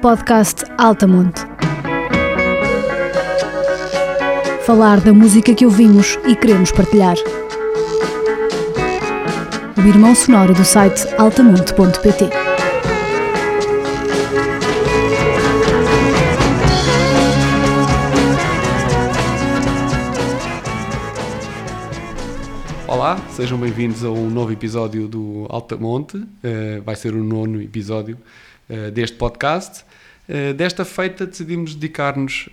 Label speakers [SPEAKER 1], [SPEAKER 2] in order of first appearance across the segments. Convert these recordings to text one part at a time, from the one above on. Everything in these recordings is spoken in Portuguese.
[SPEAKER 1] Podcast Altamonte. Falar da música que ouvimos e queremos partilhar. O irmão sonoro do site altamonte.pt.
[SPEAKER 2] Olá, sejam bem-vindos a um novo episódio do Altamonte. Uh, vai ser o nono episódio uh, deste podcast. Uh, desta feita decidimos dedicar-nos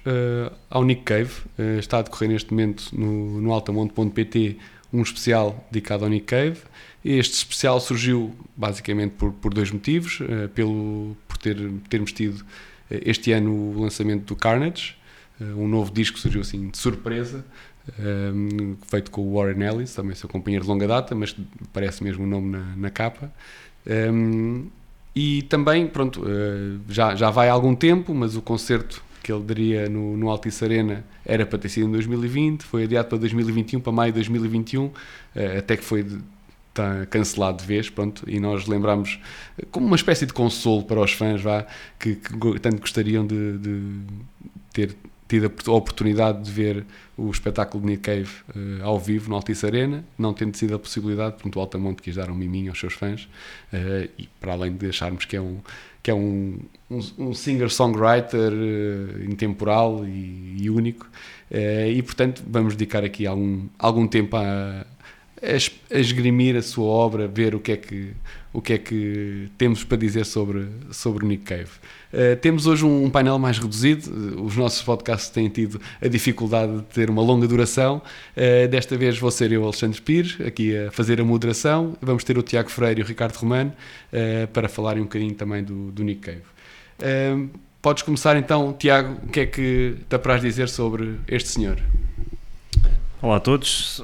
[SPEAKER 2] ao Nick Cave. está a decorrer neste momento no, no altamonte.pt um especial dedicado ao Nick Cave. Este especial surgiu basicamente por, por dois motivos. pelo, por ter, termos tido este ano o lançamento do Carnage, um novo disco surgiu assim de surpresa um, feito com o Warren Ellis, também seu companheiro de longa data, mas parece mesmo o nome na, na capa. Um, e também, pronto, uh, já, já vai há algum tempo, mas o concerto que ele daria no, no Altice Arena era para ter sido em 2020, foi adiado para 2021, para maio de 2021, uh, até que foi está cancelado de vez, pronto, e nós lembramos como uma espécie de consolo para os fãs, vá, que, que tanto gostariam de, de ter tido a oportunidade de ver o espetáculo de Nick Cave uh, ao vivo no Altice Arena, não tendo sido a possibilidade, portanto o Altamonte quis dar um miminho aos seus fãs, uh, e para além de acharmos que é um, que é um, um, um singer-songwriter uh, intemporal e, e único, e portanto vamos dedicar aqui algum, algum tempo a, a esgrimir a sua obra, ver o que é que, o que, é que temos para dizer sobre, sobre Nick Cave. Uh, temos hoje um, painel mais reduzido, os nossos podcasts têm tido a dificuldade de ter uma longa duração. Uh, desta vez vou ser eu, Alexandre Pires, aqui a fazer a moderação. Vamos ter o Tiago Freire e o Ricardo Romano para falarem um bocadinho também do, do Nick Cave. podes começar então, Tiago, o que é que te apraz dizer sobre este senhor?
[SPEAKER 3] Olá a todos.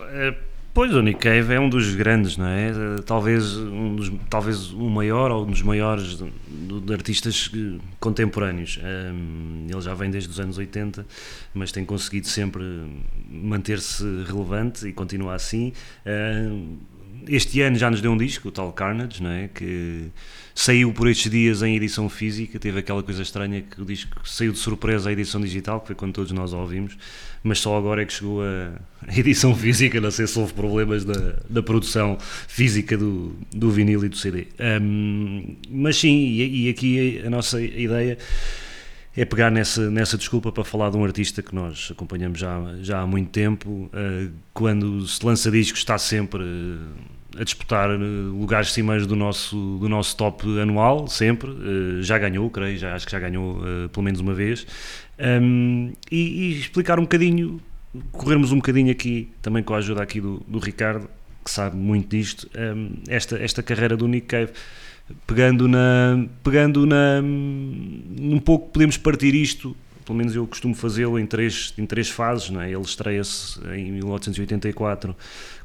[SPEAKER 3] Pois, o Nick Cave é um dos grandes, não é? Talvez, um dos, talvez o maior ou um dos maiores de, de artistas contemporâneos. Um, ele já vem desde os anos 80, mas tem conseguido sempre manter-se relevante e continua assim. Um, este ano já nos deu um disco, o tal Carnage, não é? Que saiu por estes dias em edição física, teve aquela coisa estranha que o disco saiu de surpresa à edição digital, que foi quando todos nós ouvimos, mas só agora é que chegou a edição física, não sei se houve problemas da, da produção física do, do vinil e do CD. Um, mas sim, e, e aqui a nossa ideia é pegar nessa, nessa desculpa para falar de um artista que nós acompanhamos já, já há muito tempo. Uh, quando se lança discos, está sempre a disputar eh, lugares cimeiros do nosso, do nosso top anual, sempre. Já ganhou, creio, já, acho que já ganhou pelo menos uma vez. Um, e, e, explicar um bocadinho, corrermos um bocadinho aqui, também com a ajuda aqui do, do Ricardo, que sabe muito disto, um, esta, esta carreira do Nick Cave. Pegando na. Pegando na. Um pouco podemos partir isto pelo menos eu costumo fazê-lo em três, em três fases. Não é? Ele estreia-se em 1884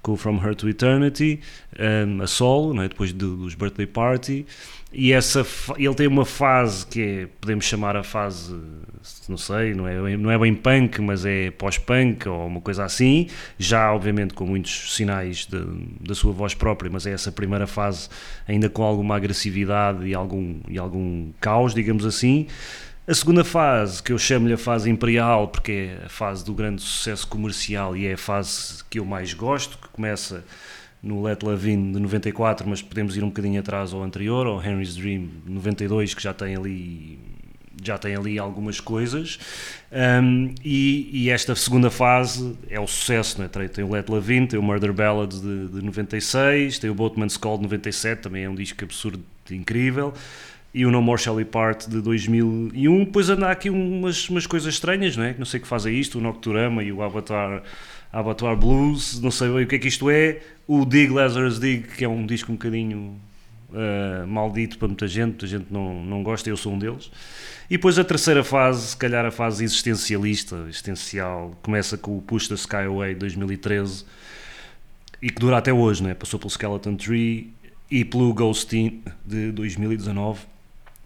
[SPEAKER 3] com From Her to Eternity, um, a solo, não é? depois do, dos Birthday Party, e essa, ele tem uma fase que é, podemos chamar a fase, não sei, não é, não é bem punk, mas é pós-punk ou uma coisa assim, já obviamente com muitos sinais de, da sua voz própria, mas é essa primeira fase ainda com alguma agressividade e algum, e algum caos, digamos assim. A segunda fase, que eu chamo-lhe a fase imperial, porque é a fase do grande sucesso comercial e é a fase que eu mais gosto, que começa no Let Love In de 94, mas podemos ir um bocadinho atrás ao anterior, ao Henry's Dream de 92, que já tem ali já tem ali algumas coisas um, e, e, esta segunda fase é o sucesso, né? tem, tem o Let Love In, tem o Murder Ballad de, de 96, tem o Boatman's Call de 97, também é um disco absurdo incrível e o No More Shall Part de 2001. Depois anda aqui umas, umas coisas estranhas, não é? Não sei que fazem isto, o Nocturama e o Avatar, Avatar Blues, não sei bem o que é que isto é. O Dig Lazarus Dig, que é um disco um bocadinho uh, maldito para muita gente, muita gente não, não gosta, eu sou um deles. E depois a terceira fase, se calhar a fase existencialista, existencial, começa com o Push the Sky Away de 2013 e que dura até hoje, né? passou pelo Skeleton Tree e pelo Ghostin de 2019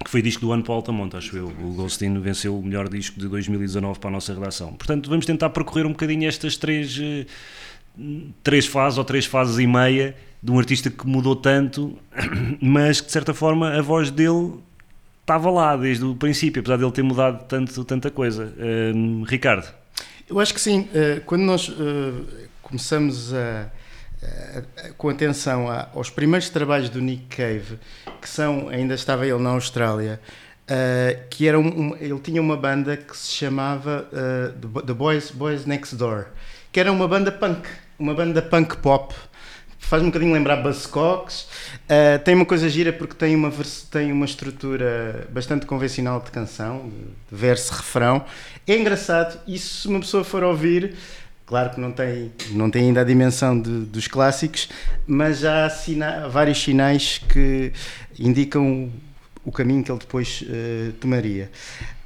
[SPEAKER 3] que foi disco do ano para o Altamonte, acho eu. O Goldstein venceu o melhor disco de 2019 para a nossa redação. Portanto, vamos tentar percorrer um bocadinho estas três, eh, três fases ou três fases e meia de um artista que mudou tanto, mas que de certa forma a voz dele estava lá desde o princípio, apesar dele ter mudado tanto, tanta coisa. Uh, Ricardo?
[SPEAKER 4] Eu acho que sim. Uh, quando nós começamos a, com atenção aos primeiros trabalhos do Nick Cave, que são, ainda estava ele na Austrália, que era um, um, ele tinha uma banda que se chamava The Boys, Boys Next Door, que era uma banda punk, uma banda punk pop faz um bocadinho lembrar Buzzcocks. Uh, tem uma coisa gira porque tem uma, tem uma estrutura bastante convencional de canção, de verso-refrão. É engraçado, e se uma pessoa for ouvir, claro que não tem, não tem ainda a dimensão de, dos clássicos, mas já há sina vários sinais que indicam o caminho que ele depois uh, tomaria.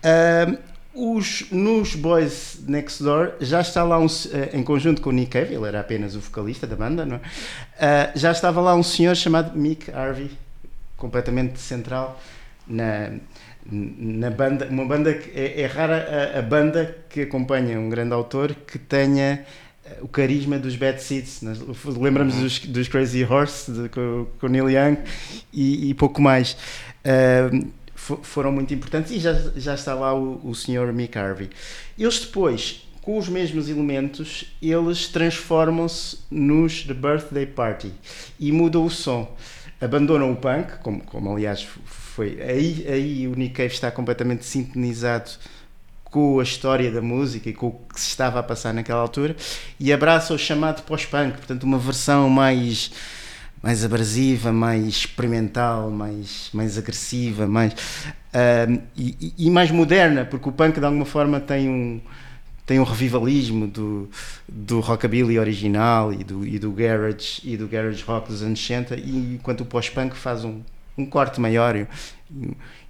[SPEAKER 4] Uh, os, nos Boys Next Door já está lá um, eh, em conjunto com o Nick Cave, ele era apenas o vocalista da banda, não é? Uh, já estava lá um senhor chamado Mick Harvey, completamente central na, na banda, uma banda que é, é rara a, a, banda que acompanha um grande autor que tenha eh, o carisma dos Bad Seeds. Lembramos dos, dos Crazy Horse de, com, com Neil Young e, e pouco mais. Uh, foram muito importantes e já, já está lá o, o Sr. Mick Harvey. Eles depois, com os mesmos elementos, eles transformam-se nos The Birthday Party e mudam o som. Abandonam o punk, como, como aliás foi. Aí, aí o Nick Cave está completamente sintonizado com a história da música e com o que se estava a passar naquela altura e abraça o chamado pós-punk, portanto, uma versão mais mais abrasiva, mais experimental, mais, mais agressiva, mais e, e, mais moderna, porque o punk de alguma forma tem um tem um revivalismo do, do rockabilly original e do, e do garage e do garage rock dos anos 60 e enquanto o pós-punk faz um, um corte maior e,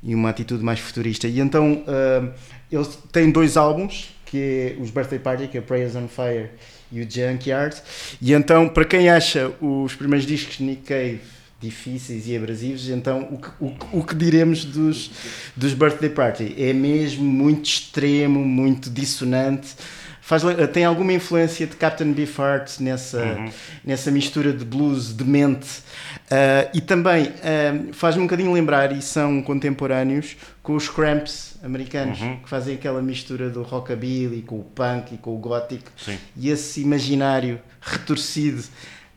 [SPEAKER 4] e, uma atitude mais futurista e então uh, eles têm dois álbuns que é os Birthday Party que é Prayers on Fire e o Junkyard. E então, para quem acha os primeiros discos de Nick Cave difíceis e abrasivos, então o que, o, o que diremos dos, dos Birthday Party? É mesmo muito extremo, muito dissonante. Faz, tem alguma influência de Captain Beefheart nessa, uhum. nessa mistura de blues demente uh, e também uh, faz-me um bocadinho lembrar e são contemporâneos com os Cramps americanos uhum. que fazem aquela mistura do rockabilly com o punk e com o gótico e esse imaginário retorcido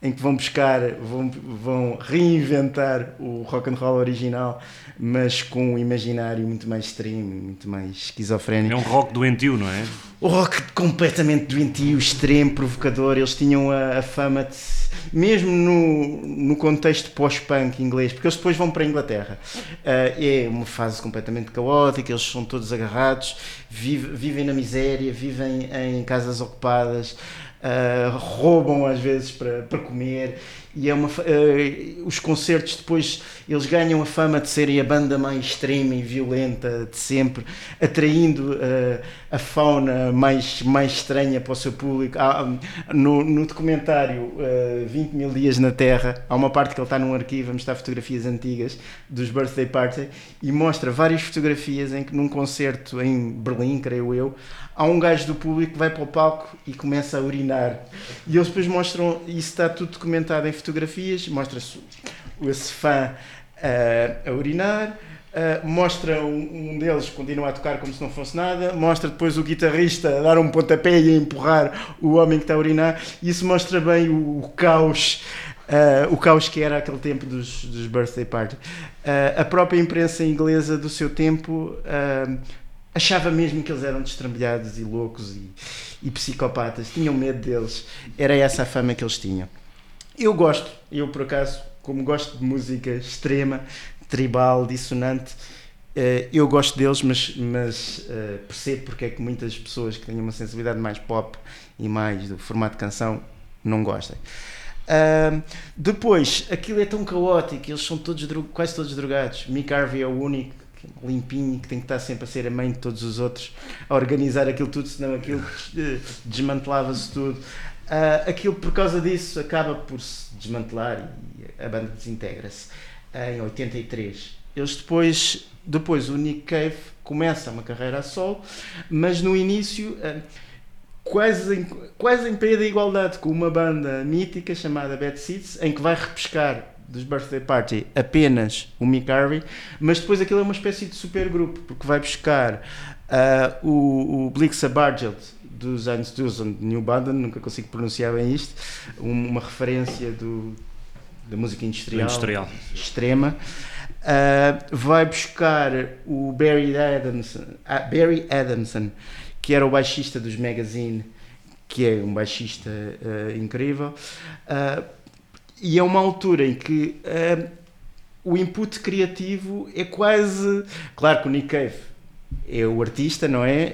[SPEAKER 4] em que vão buscar, vão, vão reinventar o rock and roll original, mas com um imaginário muito mais extremo, muito mais esquizofrénico.
[SPEAKER 3] É um rock doentio, não é?
[SPEAKER 4] O rock completamente doentio, extremo, provocador. Eles tinham a, a fama de, mesmo no, no contexto pós-punk inglês, porque eles depois vão para a Inglaterra. Uh, é uma fase completamente caótica, eles são todos agarrados, vive, vivem na miséria, vivem em casas ocupadas uh, roubam às vezes para, para comer e é uma, uh, os concertos depois eles ganham a fama de serem a banda mais extrema e violenta de sempre, atraindo uh, a fauna mais, mais estranha para o seu público. Há, no, no, documentário uh, 20 mil dias na Terra, há uma parte que ele está num arquivo a mostrar fotografias antigas dos birthday party e mostra várias fotografias em que num concerto em Berlim, creio eu, há um gajo do público que vai para o palco e começa a urinar. E eles depois mostram, isso está tudo documentado em fotografias, mostra-se esse fã uh, a urinar. Uh, mostra um, um, deles continua a tocar como se não fosse nada, mostra depois o guitarrista a dar um pontapé e a empurrar o homem que está a urinar, e isso mostra bem o, o caos, uh, o caos que era aquele tempo dos, dos birthday party. A própria imprensa inglesa do seu tempo achava mesmo que eles eram destrambelhados e loucos e, e psicopatas, tinham medo deles, era essa a fama que eles tinham. Eu gosto, eu por acaso, como gosto de música extrema, tribal, dissonante, uh, eu gosto deles, mas, mas uh, percebo porque é que muitas pessoas que têm uma sensibilidade mais pop e mais do formato de canção não gostam. Uh, depois, aquilo é tão caótico, eles são todos quase todos drogados. Mick Harvey é o único limpinho, que tem que estar sempre a ser a mãe de todos os outros, a organizar aquilo tudo, senão aquilo desmantelava-se tudo. Uh, aquilo, por causa disso, acaba por se desmantelar e a banda desintegra-se em 83. Eles depois, depois o Nick Cave começa uma carreira a solo, mas no início uh, quase em, quase em pé da igualdade com uma banda mítica chamada Bad Seeds, em que vai repescar dos Birthday Party apenas o Mick Harvey, mas depois aquilo é uma espécie de supergrupo, porque vai buscar uh, o, o Blixa Bargeld dos anos 2000, New Baden, nunca consigo pronunciar bem isto, uma referência do, da música industrial,
[SPEAKER 3] industrial.
[SPEAKER 4] extrema. Uh, vai buscar o Barry Adamson, uh, Barry Adamson, que era o baixista dos Magazine, que é um baixista uh, incrível. e é uma altura em que o input criativo é quase. Claro que o Nick Cave é o artista, não é?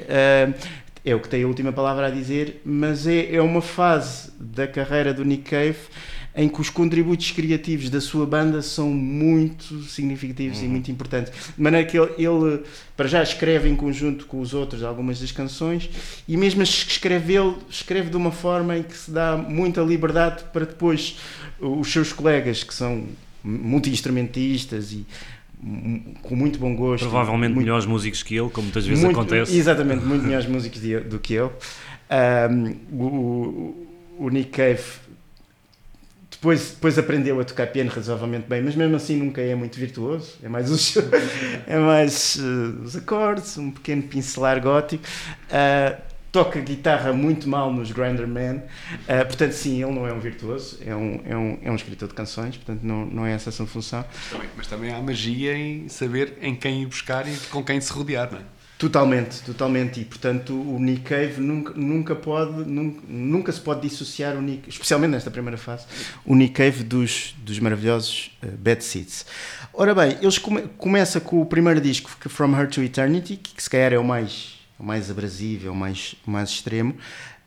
[SPEAKER 4] É o que tem a última palavra a dizer, mas é, é uma fase da carreira do Nick Cave em que os contributos criativos da sua banda são muito significativos uhum. e muito importantes. De maneira que ele, ele, para já, escreve em conjunto com os outros algumas das canções e mesmo as que escreve ele, escreve de uma forma em que se dá muita liberdade para depois os seus colegas, que são multi-instrumentistas e com muito bom gosto.
[SPEAKER 3] Provavelmente
[SPEAKER 4] muito,
[SPEAKER 3] melhores músicos que ele, como muitas vezes
[SPEAKER 4] muito,
[SPEAKER 3] acontece.
[SPEAKER 4] Exatamente, muito melhores músicos do que ele. Um, o, o Nick Cave depois, depois aprendeu a tocar piano razoavelmente bem, mas mesmo assim nunca é muito virtuoso. É mais os, é mais, uh, os acordes, um pequeno pincelar gótico. Uh, toca guitarra muito mal nos Grinder Man, uh, portanto, sim, ele não é um virtuoso, é um, é um, é um escritor de canções, portanto, não, não é essa a sua função.
[SPEAKER 2] Mas também, mas também há magia em saber em quem ir buscar e com quem se rodear, não é?
[SPEAKER 4] Totalmente, totalmente. E portanto o Nick Cave nunca, nunca pode, nunca, nunca se pode dissociar o Nick, especialmente nesta primeira fase, o Nick Cave dos, dos maravilhosos uh, Bad Seeds. Ora bem, eles come, começa com o primeiro disco, From Her to Eternity, que, que se calhar é o mais, mais abrasivo, é mais, mais extremo.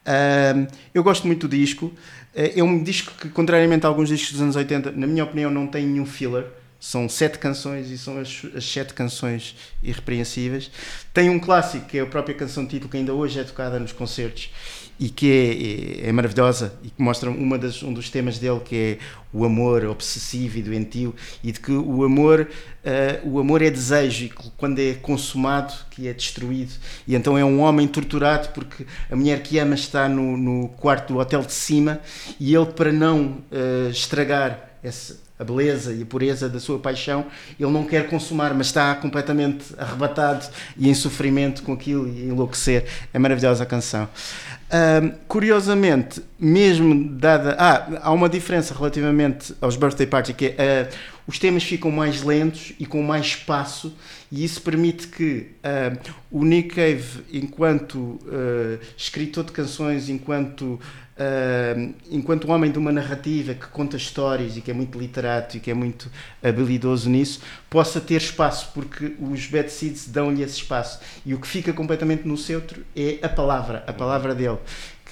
[SPEAKER 4] Uh, eu gosto muito do disco. Uh, é um disco que, contrariamente a alguns discos dos anos 80, na minha opinião, não tem nenhum filler são sete canções e são as, as, sete canções irrepreensíveis. Tem um clássico que é a própria canção título que ainda hoje é tocada nos concertos e que é, é, é maravilhosa e que mostra uma das, um dos temas dele que é o amor obsessivo e doentio e de que o amor uh, o amor é desejo e quando é consumado que é destruído e então é um homem torturado porque a mulher que ama está no, no quarto do hotel de cima e ele para não uh, estragar esse, a beleza e a pureza da sua paixão, ele não quer consumar, mas está completamente arrebatado e em sofrimento com aquilo e enlouquecer. É maravilhosa a canção. Uh, curiosamente, mesmo dada. Ah, há uma diferença relativamente aos Birthday Party, que é. Uh, os temas ficam mais lentos e com mais espaço, e isso permite que uh, o Nick Cave, enquanto escritor de canções, enquanto Uh, enquanto homem de uma narrativa que conta histórias e que é muito literato e que é muito habilidoso nisso, possa ter espaço, porque os Bad Seeds dão-lhe esse espaço. E o que fica completamente no centro é a palavra, a palavra dele,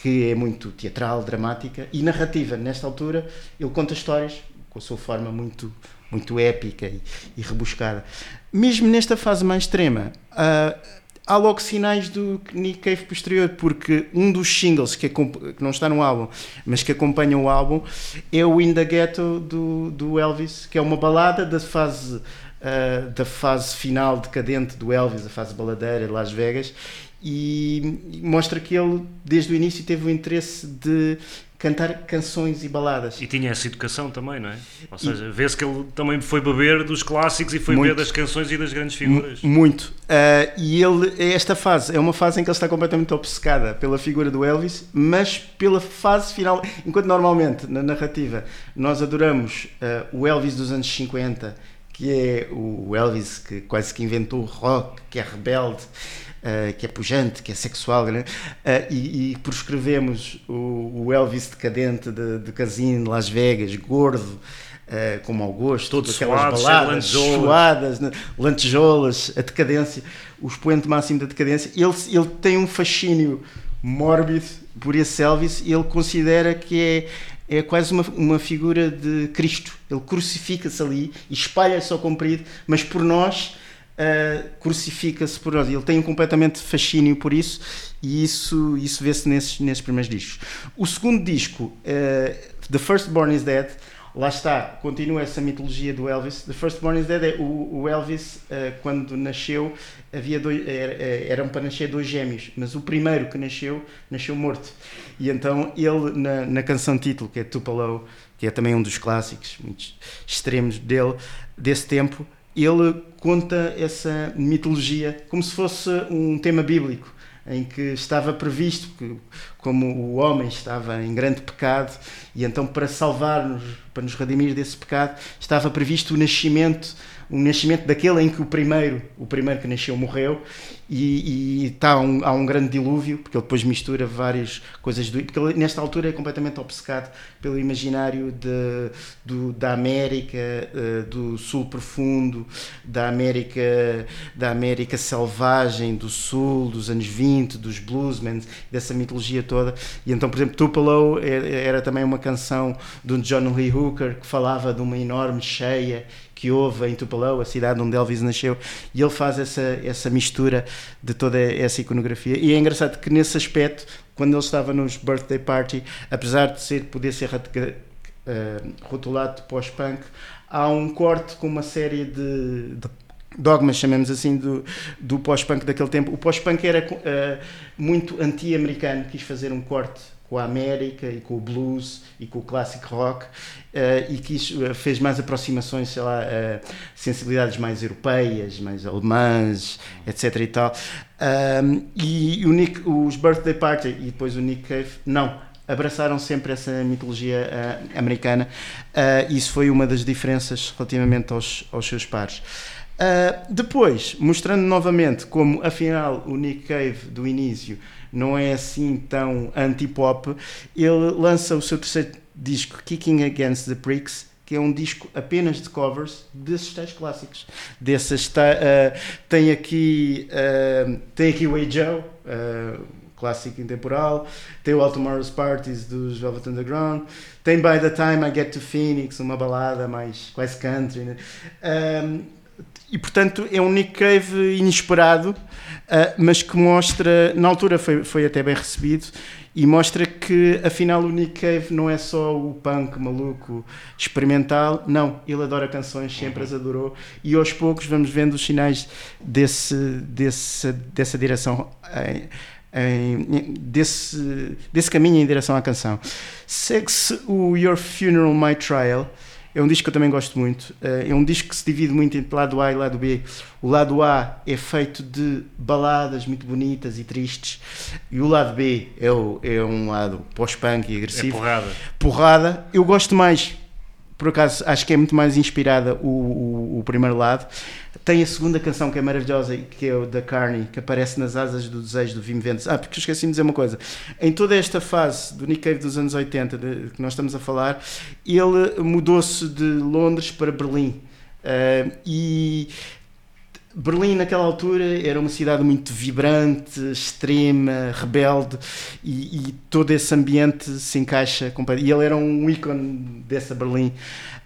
[SPEAKER 4] que é muito teatral, dramática e narrativa. Nesta altura, ele conta histórias com a sua forma muito, muito épica e, e rebuscada. Mesmo nesta fase mais extrema, uh, há logo sinais do Nick Cave posterior, porque um dos singles que, que, não está no álbum, mas que acompanha o álbum, é o In the Ghetto do, do Elvis, que é uma balada da fase, uh, da fase final decadente do Elvis, a fase baladeira de Las Vegas, e mostra que ele, desde o início, teve o interesse de cantar canções e baladas.
[SPEAKER 3] E tinha essa educação também, não é? Ou seja, vê-se que ele também foi beber dos clássicos e foi muito, beber das canções e das grandes figuras.
[SPEAKER 4] Muito. Uh, e ele, é esta fase, é uma fase em que ele está completamente obcecada pela figura do Elvis, mas pela fase final. Enquanto normalmente na narrativa nós adoramos uh, o Elvis dos anos 50, que é o Elvis que quase que inventou o rock, que é rebelde uh, que é pujante, que é sexual, né? uh, e, e proscrevemos o, o, Elvis decadente de, de Casino, Las Vegas, gordo, Uh, como ao gosto,
[SPEAKER 3] Todo aquelas baladas
[SPEAKER 4] suadas, né? lantejoulas, a decadência, o expoente máximo da decadência. Ele, ele tem um fascínio mórbido por esse Elvis e ele considera que é, é quase uma, uma figura de Cristo. Ele crucifica-se ali e espalha-se ao comprido, mas por nós uh, crucifica-se por. Ele tem um completamente fascínio por isso e isso, isso vê-se nesses, nesses primeiros discos. O segundo disco, uh, The First Born is Dead, lá está, continua essa mitologia do Elvis. The First Born is Dead é o, o Elvis, uh, quando nasceu, havia dois, era, eram para nascer dois gêmeos, mas o primeiro que nasceu, nasceu morto. E então ele, na, na canção título, que é Tupelo, que é também um dos clássicos extremos dele, desse tempo, ele conta essa mitologia como se fosse um tema bíblico em que estava previsto que, como o homem estava em grande pecado e então para salvar-nos, para nos redimir desse pecado, estava previsto o nascimento o nascimento daquele em que o primeiro, o primeiro que nasceu morreu e, e está um, há um grande dilúvio, porque ele depois mistura várias coisas, do, porque ele, nesta altura é completamente obcecado pelo imaginário de, do, da América, uh, do Sul profundo, da América, da América selvagem, do Sul, dos anos 20, dos bluesmen, dessa mitologia toda. E então, por exemplo, Tupelo era, era também uma canção de um John Lee Hooker que falava de uma enorme cheia que houve em Tupelo, a cidade onde Elvis nasceu, e ele faz essa, essa mistura de toda essa iconografia. E é engraçado que nesse aspecto, quando ele estava nos birthday party, apesar de ser, poder ser uh, rotulado de pós-punk, há um corte com uma série de, de dogmas, chamemos assim, do, do pós-punk daquele tempo. O pós-punk era uh, muito anti-americano, quis fazer um corte com a América e com o blues e com o classic rock uh, e isso eh, fez mais aproximações, sei lá, uh, sensibilidades mais europeias, mais alemãs, etc e tal. Um, e o Nick, os Birthday Party e depois o Nick Cave, não, abraçaram sempre essa mitologia uh, americana. Uh, isso foi uma das diferenças relativamente aos, aos seus pares. Uh, depois, mostrando novamente como afinal o Nick Cave do início não é assim tão anti-pop, ele lança o seu terceiro disco, Kicking Against the Pricks, que é um disco apenas de covers desses tais clássicos. Dessas uh, tem aqui uh, tem aqui o Joe, uh, clássico intemporal, tem o All Tomorrow's Parties dos Velvet Underground, tem By the Time I Get to Phoenix, uma balada mais quase country. Né? e portanto é um Nick Cave inesperado, mas que mostra, na altura foi, foi até bem recebido, e mostra que afinal o Nick Cave não é só o punk maluco experimental, não, ele adora canções, sempre as adorou, e aos poucos vamos vendo os sinais desse, desse, dessa direção. Em, em, desse, desse caminho em direção à canção. Segue-se o Your Funeral My Trial, é um disco que eu também gosto muito. Eh, é um disco que se divide muito entre lado A e lado B. O lado A é feito de baladas muito bonitas e tristes, e o lado B é, o, é um lado pós-punk e agressivo.
[SPEAKER 3] É porrada.
[SPEAKER 4] Porrada. Eu gosto mais, por acaso, acho que é muito mais inspirada o, o, o primeiro lado. Tem a segunda canção que é maravilhosa, que é o da Carney, que aparece nas asas do desejo do Vim Vendes. Ah, porque esqueci de dizer uma coisa. Em toda esta fase do Nick Cave dos anos 80, de, que nós estamos a falar, ele mudou-se de Londres para Berlim. Uh, e Berlim, naquela altura, era uma cidade muito vibrante, extrema, rebelde, e, e todo esse ambiente se encaixa. E ele era um ícone dessa Berlim.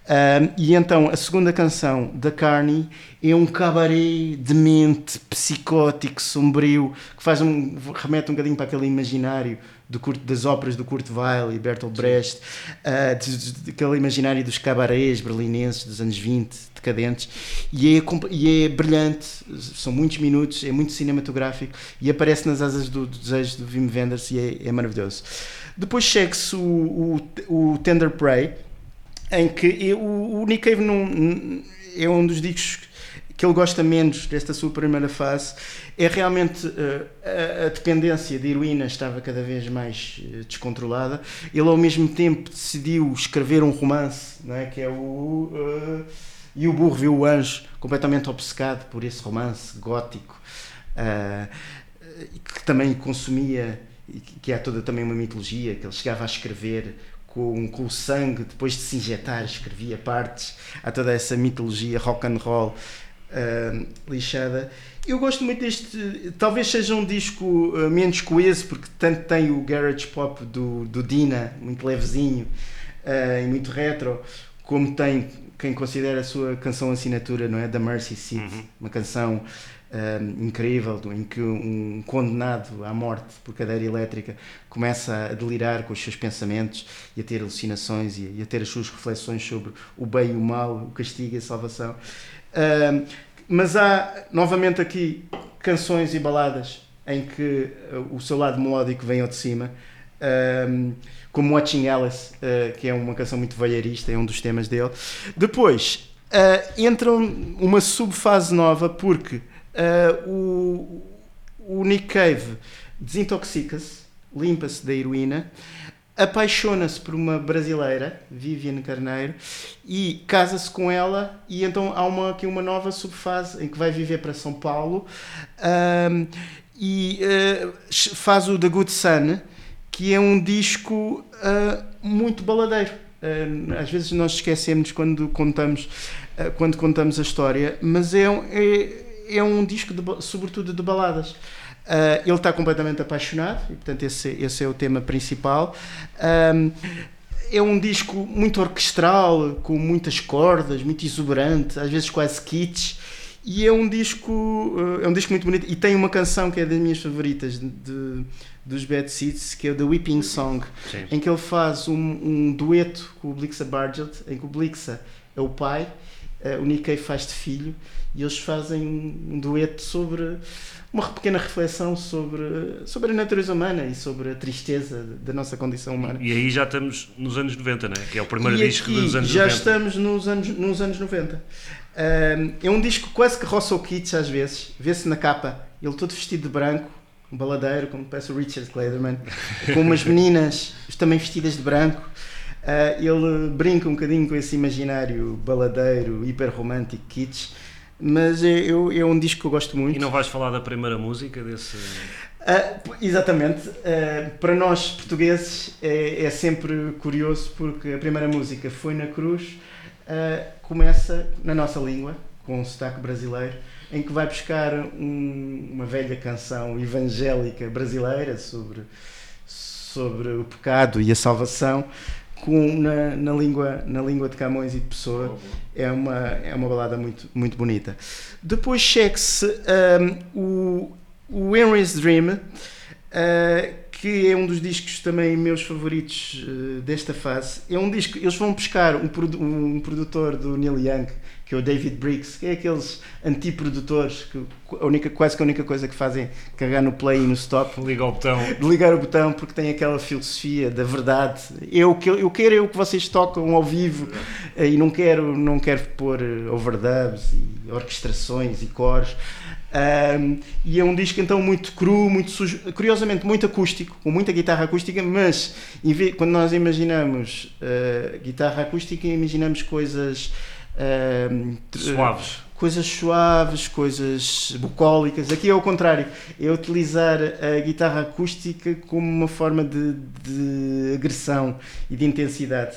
[SPEAKER 4] Um, e então a segunda canção da Carney é um cabaré demente, psicótico, sombrio, que faz um, remete um bocadinho para aquele imaginário do curto, das óperas do Kurt Weill e Bertolt Brecht, uh, de, de, aquele imaginário dos cabarés berlinenses dos anos 20, decadentes, e é, e é brilhante, são muitos minutos, é muito cinematográfico e aparece nas asas do, do desejo do Wim Wenders e é, é maravilhoso. Depois segue-se o, o, o Tender Prey, em que eu, o Nick Cave é um dos discos que ele gosta menos desta sua primeira fase é realmente uh, a, dependência de heroína estava cada vez mais uh, descontrolada. Ele ao mesmo tempo decidiu escrever um romance, é? que é o uh, e o burro viu o anjo completamente obcecado por esse romance gótico que também consumia que é toda também uma mitologia que ele chegava a escrever com, com o sangue, depois de se injetar, escrevia partes a toda essa mitologia rock and roll uh, lixada. Eu gosto muito deste, talvez seja um disco uh, menos coeso, porque tanto tem o garage pop do, do Dina, muito levezinho uh, e muito retro, como tem quem considera a sua canção assinatura, não é? Da Mercy Seat, uhum. uma canção um, incrível, em que um condenado à morte por cadeira elétrica começa a delirar com os seus pensamentos e a ter alucinações e a ter as suas reflexões sobre o bem e o mal, o castigo e a salvação. Um, mas há novamente aqui canções e baladas em que uh, o seu lado melódico vem ao de cima. Um, como Watching Alice, uh, que é uma canção muito velharista, é um dos temas dele. Depois uh, entra uma subfase nova porque uh, o, o Nick Cave desintoxica-se, limpa-se da heroína, apaixona-se por uma brasileira, Viviane Carneiro, e casa-se com ela, e então há uma, aqui uma nova subfase em que vai viver para São Paulo um, e uh, faz o The Good Son, que é um disco uh, muito baladeiro. Uh, às vezes nós esquecemos quando contamos, quando contamos a história, mas é, é, é um disco de, sobretudo de baladas. Uh, ele está completamente apaixonado e, portanto, esse, esse é o tema principal. Um, é um disco muito orquestral, com muitas cordas, muito exuberante, às vezes quase kitsch. E é um disco, uh, é um disco muito bonito. E tem uma canção que é das minhas favoritas de, dos Bad Seeds, que é o The Weeping Song, Sim. em que ele faz um, um, dueto com o Blixa Bargeld, em que o Blixa é o pai, uh, o Nikkei faz de filho, e eles fazem um dueto sobre uma pequena reflexão sobre, sobre a natureza humana e sobre a tristeza da nossa condição humana.
[SPEAKER 3] E aí já estamos nos anos 90, né? que é o primeiro
[SPEAKER 4] e
[SPEAKER 3] disco dos anos
[SPEAKER 4] já
[SPEAKER 3] 90.
[SPEAKER 4] Já estamos nos anos, nos anos 90. é um disco quase que o kitsch às vezes, vê-se na capa, ele todo vestido de branco, um baladeiro, como parece o Richard Clayderman, com umas meninas também vestidas de branco. Uh, ele brinca um bocadinho com esse imaginário baladeiro, hiper romântico, kitsch mas é, é, um disco que eu gosto muito.
[SPEAKER 3] E não vais falar da primeira música desse.
[SPEAKER 4] Uh, exatamente. Uh, para nós portugueses é, é, sempre curioso porque a primeira música foi na Cruz, uh, começa na nossa língua, com um sotaque brasileiro, em que vai buscar um, uma velha canção evangélica brasileira sobre, sobre o pecado e a salvação com, na, na, língua, na língua de Camões e de Pessoa. É uma, é uma balada muito, muito bonita. Depois cheque-se um, o, o Henry's Dream, uh, que é um dos discos também meus favoritos uh, desta fase. É um disco, eles vão buscar um, um produtor do Neil Young, que é o David Briggs, que é aqueles antiprodutores que a única, quase que a única coisa que fazem é carregar no play e no stop.
[SPEAKER 3] Ligar o botão.
[SPEAKER 4] Ligar o botão porque tem aquela filosofia da verdade. Eu, eu quero é o que vocês tocam ao vivo e não quero, não quero pôr overdubs e orquestrações e cores. Um, e é um disco então muito cru, muito sujo, curiosamente muito acústico, com muita guitarra acústica, mas quando nós imaginamos uh, guitarra acústica, imaginamos coisas
[SPEAKER 3] suaves.
[SPEAKER 4] Coisas suaves, coisas bucólicas. Aqui é o contrário, é utilizar a guitarra acústica como uma forma de, de agressão e de intensidade.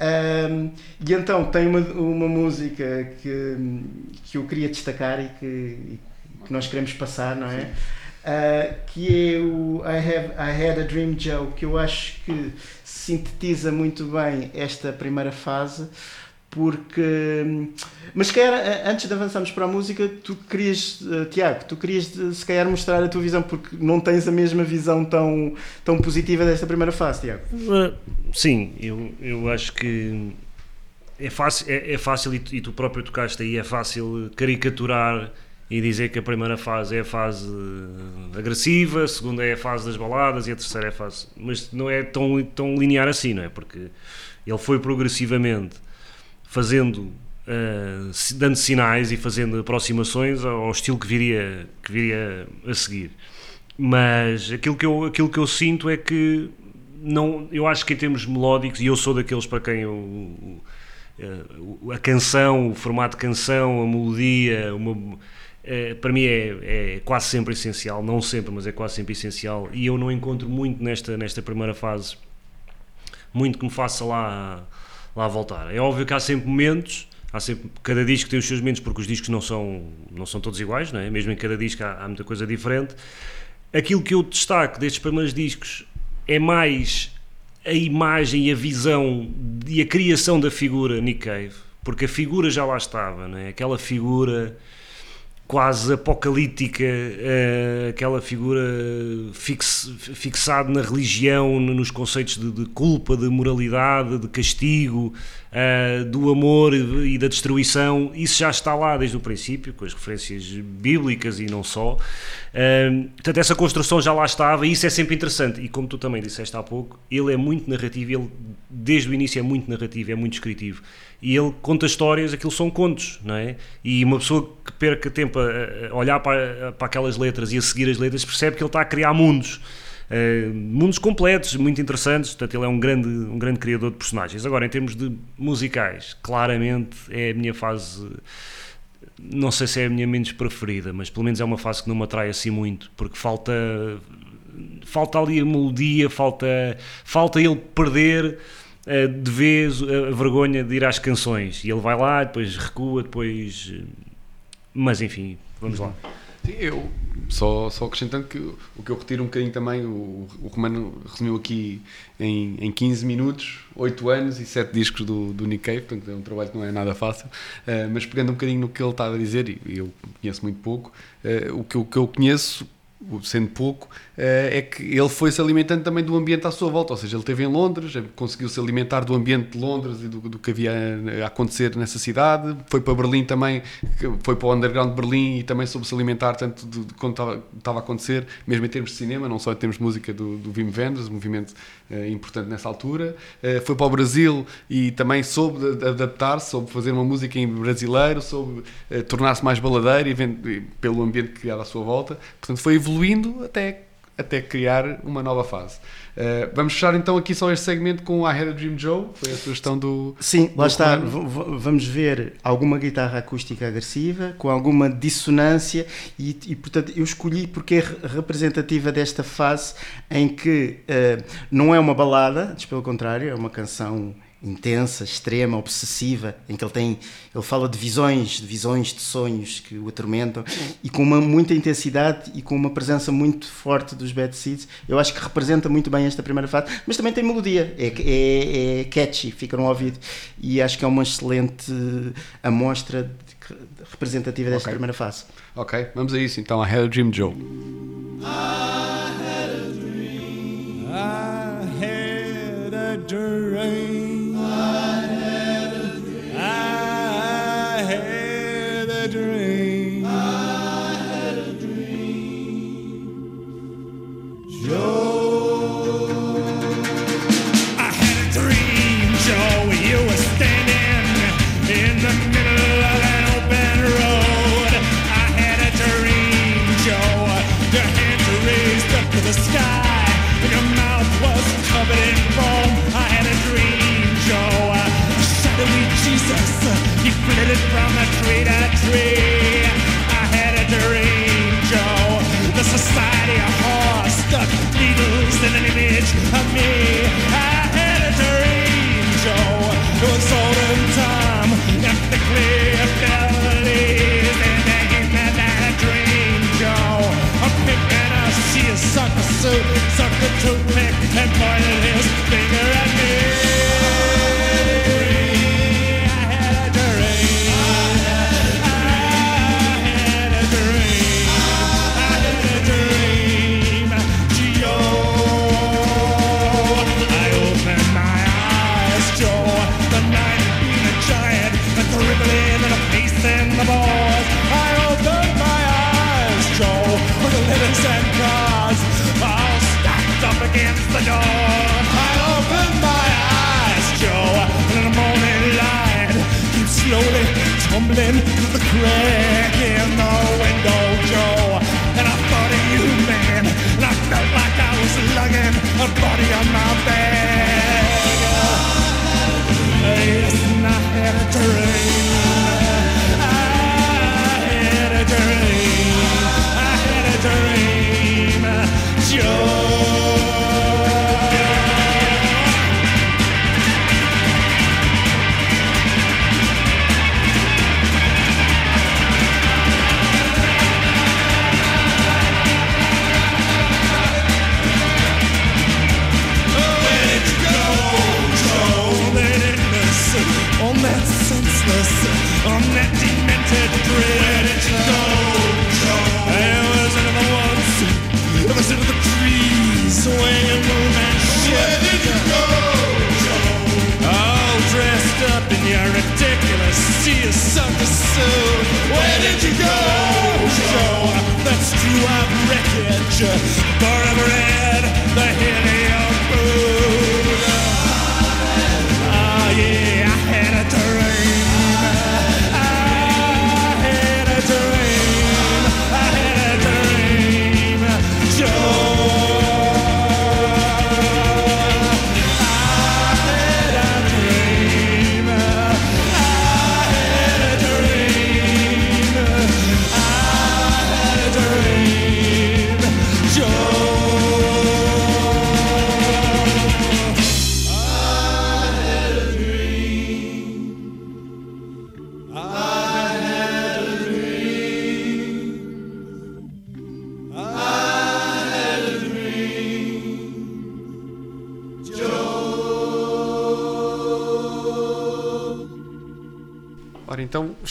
[SPEAKER 4] Um, e então tem uma, uma música que, que eu queria destacar e que, que nós queremos passar, não é? Uh, que é o I, Have, I Had a Dream Joe, que eu acho que sintetiza muito bem esta primeira fase porque mas se calhar antes de avançarmos para a música tu querias uh, Tiago tu querias se calhar mostrar a tua visão porque não tens a mesma visão tão tão positiva desta primeira fase Tiago
[SPEAKER 3] sim eu, eu acho que é fácil é, é fácil e tu, e tu próprio tocaste aí é fácil caricaturar e dizer que a primeira fase é a fase agressiva, a segunda é a fase das baladas e a terceira é a fase. Mas não é tão, tão linear assim, não é? Porque ele foi progressivamente fazendo, uh, dando sinais e fazendo aproximações ao estilo que viria, que viria a seguir. Mas aquilo que eu, aquilo que eu sinto é que não, eu acho que em termos melódicos, e eu sou daqueles para quem eu, a canção, o formato de canção, a melodia, uma, é, para mim é, é, quase sempre essencial, não sempre, mas é quase sempre essencial. E eu não encontro muito nesta, nesta primeira fase, muito que me faça lá lá voltar. É óbvio que há sempre momentos, há sempre, cada disco tem os seus momentos, porque os discos não são, não são todos iguais, não é? mesmo em cada disco há, há muita coisa diferente. Aquilo que eu destaco destes primeiros discos é mais a imagem e a visão e a criação da figura Nick Cave, porque a figura já lá estava, não é? aquela figura quase apocalíptica, uh, aquela figura fix, fixado na religião, nos conceitos de, de culpa, de moralidade, de castigo, uh, do amor e da destruição, isso já está lá desde o princípio, com as referências bíblicas e não só. Uh, portanto, essa construção já lá estava e isso é sempre interessante. E como tu também disseste há pouco, ele é muito narrativo, ele desde o início é muito narrativo, é muito descritivo e ele conta histórias, aquilo são contos, não é? E uma pessoa que perca tempo a, olhar para, para aquelas letras e a seguir as letras percebe que ele está a criar mundos. Uh, mundos completos, muito interessantes, portanto ele é um grande, um grande criador de personagens. Agora, em termos de musicais, claramente é a minha fase, não sei se é a minha menos preferida, mas pelo menos é uma fase que não me atrai assim muito, porque falta, falta ali a melodia, falta, falta ele perder de vez a vergonha de ir às canções. E ele vai lá, depois recua, depois. Eh, mas enfim, vamos lá.
[SPEAKER 2] Sim, eu só, só acrescentando que o que eu retiro um bocadinho também, o, o Romano resumiu aqui em, em 15 minutos, 8 anos e 7 discos do, do Nick Cave, portanto é um trabalho que não é nada fácil, uh, mas pegando um bocadinho no que ele está a dizer, e eu conheço muito pouco, uh, o, que, o que eu conheço sendo pouco, eh, é que ele foi se alimentando também do ambiente à sua volta. Ou seja, ele esteve em Londres, conseguiu se alimentar do ambiente de Londres e do, do, que havia a acontecer nessa cidade. Foi para Berlim também, foi para o underground de Berlim e também soube se alimentar tanto de, de quando estava, a acontecer, mesmo em termos de cinema, não só em termos de música do, do Wim Wenders, um movimento uh, importante nessa altura. Uh, foi para o Brasil e também soube adaptar-se, soube fazer uma música em brasileiro, soube uh, tornar-se mais baladeiro e, e, pelo ambiente criado à sua volta. Portanto, foi até, até criar uma nova fase. Uh, vamos fechar então aqui só este segmento com I Had a Dream Joe, foi a sugestão do.
[SPEAKER 4] Sim,
[SPEAKER 2] do
[SPEAKER 4] lá está. Vamos ver alguma guitarra acústica agressiva, com alguma dissonância, e, e portanto eu escolhi porque é representativa desta fase em que uh, não é uma balada, antes pelo contrário, é uma canção intensa, extrema, obsessiva, em que ele tem, ele fala de visões, de visões, de sonhos que o atormentam e com uma muita intensidade e com uma presença muito forte dos Bad Seeds. Eu acho que representa muito bem esta primeira fase, mas também tem melodia, é, é, é catchy, fica no ouvido e acho que é uma excelente amostra representativa desta okay. primeira fase.
[SPEAKER 2] Ok, vamos a isso então, a Hell Dream Joe.
[SPEAKER 5] I had a dream. I had a dream.
[SPEAKER 6] I had a dream. I had a dream. shooting from a tree to tree. I had a dream, Joe. The society of horror stuck needles in an image of me. I had a dream, Joe. It was
[SPEAKER 5] olden time, ethically abilities, and they ain't that, that dream, Joe. I'm picking up, she is sucker suit, sucker toothpick, and pointed his finger at me. stumbling through the crack in the window, Joe. And I thought of you, man, and I felt like I was lugging a body on my back. madness on that demented bridge. Go, go. I was in the woods, I was in the trees, swaying romance ship. Where did you go, Joe? All dressed up in your ridiculous sea of circus suit. Where did
[SPEAKER 2] you go, Joe? That's true, I'm wreckage, forever in the hilly.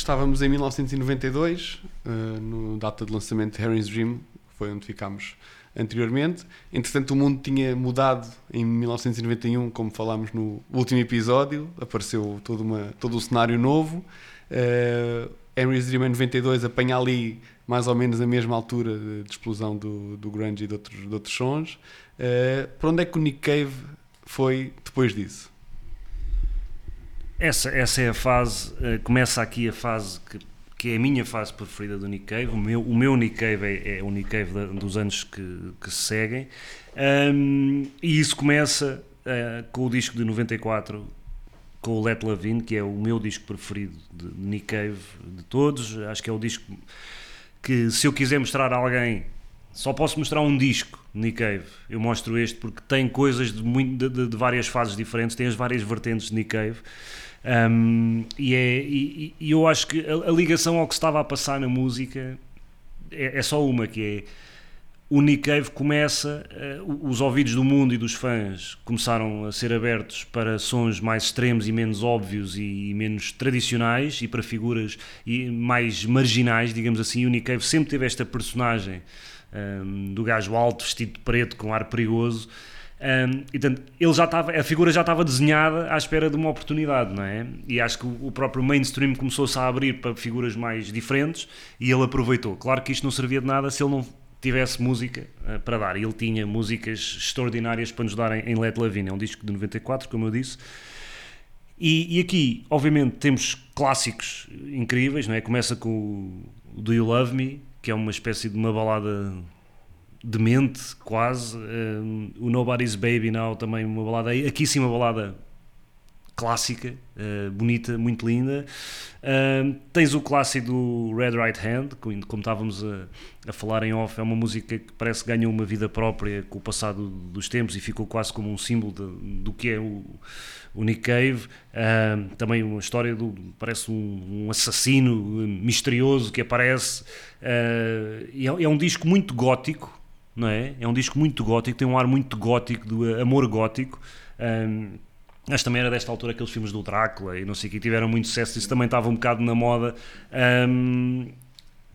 [SPEAKER 2] Estávamos em 1992, eh, no data de lançamento de Harry's Dream, foi onde ficámos anteriormente. Entretanto, o mundo tinha mudado em 1991, como falámos no último episódio, apareceu todo, uma, todo um cenário novo. Eh, Harry's Dream em 92 apanha ali mais ou menos a mesma altura de, de explosão do, do grunge e de outros, de outros sons. Eh, para onde é que o Nick Cave foi depois disso?
[SPEAKER 3] Essa, essa é a fase, eh, começa aqui a fase que, que é a minha fase preferida do Nick Cave. O meu, o meu Nick Cave é, é o Nick Cave da- dos anos que, que se seguem. Ahm, e isso começa eh, com o disco de 94, com o Let Love In, que é o meu disco preferido de Nick Cave de todos. Acho que é o disco que, se eu quiser mostrar a alguém, só posso mostrar um disco Nick Cave. Eu mostro este porque tem coisas de, muito- de- de várias fases diferentes, tem as várias vertentes de Nick Cave. Um, e, é, e, e eu acho que a, a ligação ao que estava a passar na música é, é só uma, que é o Nick Cave começa, eh, os ouvidos do mundo e dos fãs começaram a ser abertos para sons mais extremos e menos óbvios e, menos tradicionais e para figuras e mais marginais, digamos assim. O Nick Cave sempre teve esta personagem um, do gajo alto, vestido de preto, com ar perigoso. Um, e, portanto, ele já estava, a figura já estava desenhada à espera de uma oportunidade, não é? E acho que o, próprio mainstream começou-se a abrir para figuras mais diferentes e ele aproveitou. Claro que isto não servia de nada se ele não tivesse música uh, para dar. Ele tinha músicas extraordinárias para nos dar em, em Let Love In. É um disco de 94, como eu disse. E, e aqui, obviamente, temos clássicos incríveis, não é? Começa com o Do You Love Me, que é uma espécie de uma balada demente, quase. Um, o Nobody's Baby Now, também uma balada. Aqui sim, uma balada clássica, uh, bonita, muito linda. Uh, tens o clássico do Red Right Hand, como, como estávamos a, a, falar em off, é uma música que parece que ganhou uma vida própria com o passado dos tempos e ficou quase como um símbolo de, do que é o, o Nick Cave. Uh, também uma história do. parece um, um assassino misterioso que aparece. e é, é um disco muito gótico. Não é? é um disco muito gótico, tem um ar muito gótico, do amor gótico. Um, Acho também era desta altura aqueles filmes do Drácula e não sei o que tiveram muito sucesso, isso também estava um bocado na moda. Um,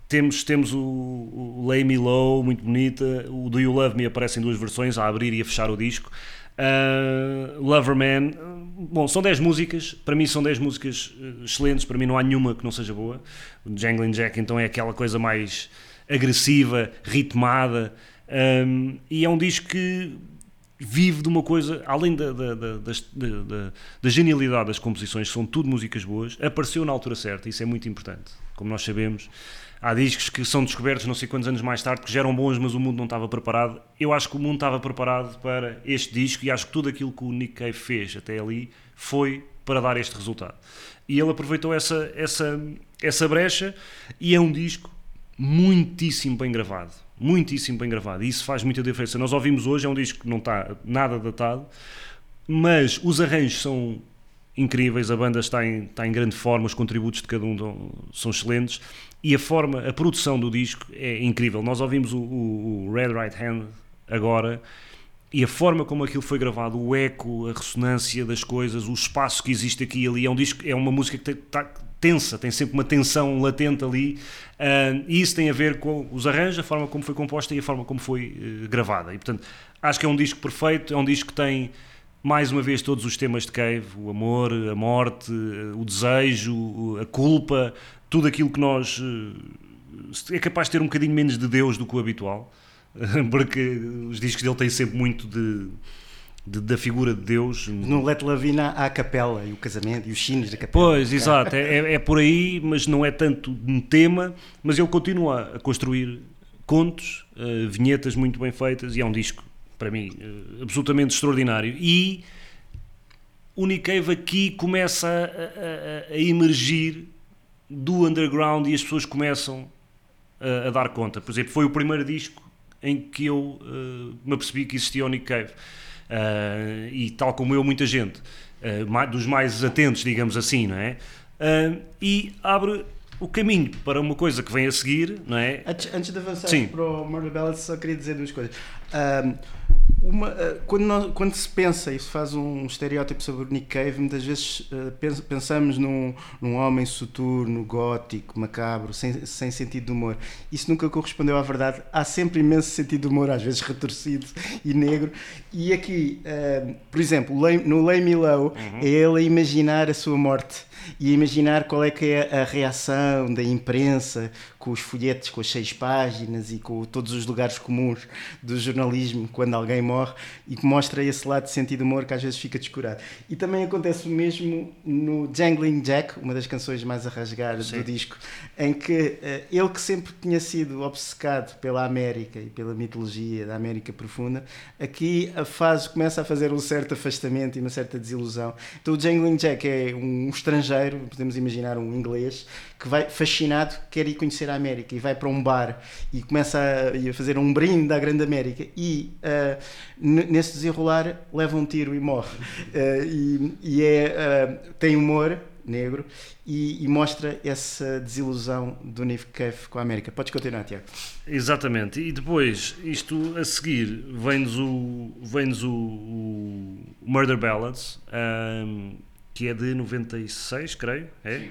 [SPEAKER 3] temos, temos o, o Lay Me Low, muito bonita, o Do You Love Me aparece em duas versões, a abrir e a fechar o disco. Uh, Loverman, bom, são 10 músicas, para mim são 10 músicas excelentes, para mim não há nenhuma que não seja boa. O Jangling Jack então é aquela coisa mais agressiva, ritmada, um, e é um disco que vive de uma coisa, além da, da, da, da, da genialidade das composições, são tudo músicas boas, apareceu na altura certa, isso é muito importante. Como nós sabemos, há discos que são descobertos não sei quantos anos mais tarde, que já eram bons, mas o mundo não estava preparado. Eu acho que o mundo estava preparado para este disco e acho que tudo aquilo que o Nick Cave fez até ali foi para dar este resultado. E ele aproveitou essa, essa, essa brecha e é um disco muitíssimo bem gravado muitíssimo bem gravado e isso faz muita diferença. Nós ouvimos hoje, é um disco que não está nada datado, mas os arranjos são incríveis, a banda está em, está em grande forma, os contributos de cada um são excelentes e a forma, a produção do disco é incrível. Nós ouvimos o, o, o Red Right Hand agora e a forma como aquilo foi gravado, o eco, a ressonância das coisas, o espaço que existe aqui e ali, é um disco, é uma música que tem, tá, tensa, tem sempre uma tensão latente ali, uh, e isso tem a ver com os arranjos, a forma como foi composta e a forma como foi uh, gravada. E portanto, acho que é um disco perfeito, é um disco que tem mais uma vez todos os temas de Cave, o amor, a morte, o desejo, a culpa, tudo aquilo que nós é capaz de ter um bocadinho menos de Deus do que o habitual, porque os discos dele têm sempre muito de, de da figura de Deus.
[SPEAKER 4] No Let Lavina há a capela e o casamento e os sinos da capela.
[SPEAKER 3] Pois, exato, é, é por aí, mas não é tanto um tema, mas ele continua a construir contos, uh, vinhetas muito bem feitas e é um disco, para mim, uh, absolutamente extraordinário. E o Nick Cave aqui começa a, a, a emergir do underground e as pessoas começam a, a, dar conta. Por exemplo, foi o primeiro disco em que eu uh, me apercebi que existia o Nick Cave. Uh, e tal como eu, muita gente, uh, dos mais atentos, digamos assim, não é? e abre o caminho para uma coisa que vem a seguir, não é?
[SPEAKER 4] Antes, antes de avançar Sim. para o Murder só queria dizer duas coisas. Uma, eh, quando, nós, quando, se pensa e se faz um estereótipo sobre o Nick Cave, muitas vezes uh, pensamos num, num homem soturno, gótico, macabro, sem, sem sentido de humor. Isso nunca correspondeu à verdade. Há sempre imenso sentido de humor, às vezes retorcido e negro. E aqui, uh, por exemplo, no Lay Me Low, uhum. é ele a imaginar a sua morte e imaginar qual é que é a reação da imprensa com os folhetos com as seis páginas e com todos os lugares comuns do jornalismo quando alguém morre e que mostra esse lado de sentido de humor que às vezes fica descurado. E também acontece o mesmo no Jangling Jack, uma das canções mais a rasgar Sim. do disco, em que uh, ele que sempre tinha sido obcecado pela América e pela mitologia da América profunda, aqui a fase começa a fazer um certo afastamento e uma certa desilusão. Então o Jangling Jack é um estrangeiro, podemos imaginar um inglês, que vai fascinado, quer ir conhecer a América e vai para um bar e começa a, a fazer um brinde à Grande América e uh, nesse desenrolar leva um tiro e morre. Uh, e, e é, uh, tem humor negro e, e, mostra essa desilusão do Nick Cave com a América. Podes continuar, Tiago.
[SPEAKER 3] Exatamente. E depois, isto a seguir, vem-nos o, vem o, o Murder Ballads, um, que é de 96, creio. É? Sim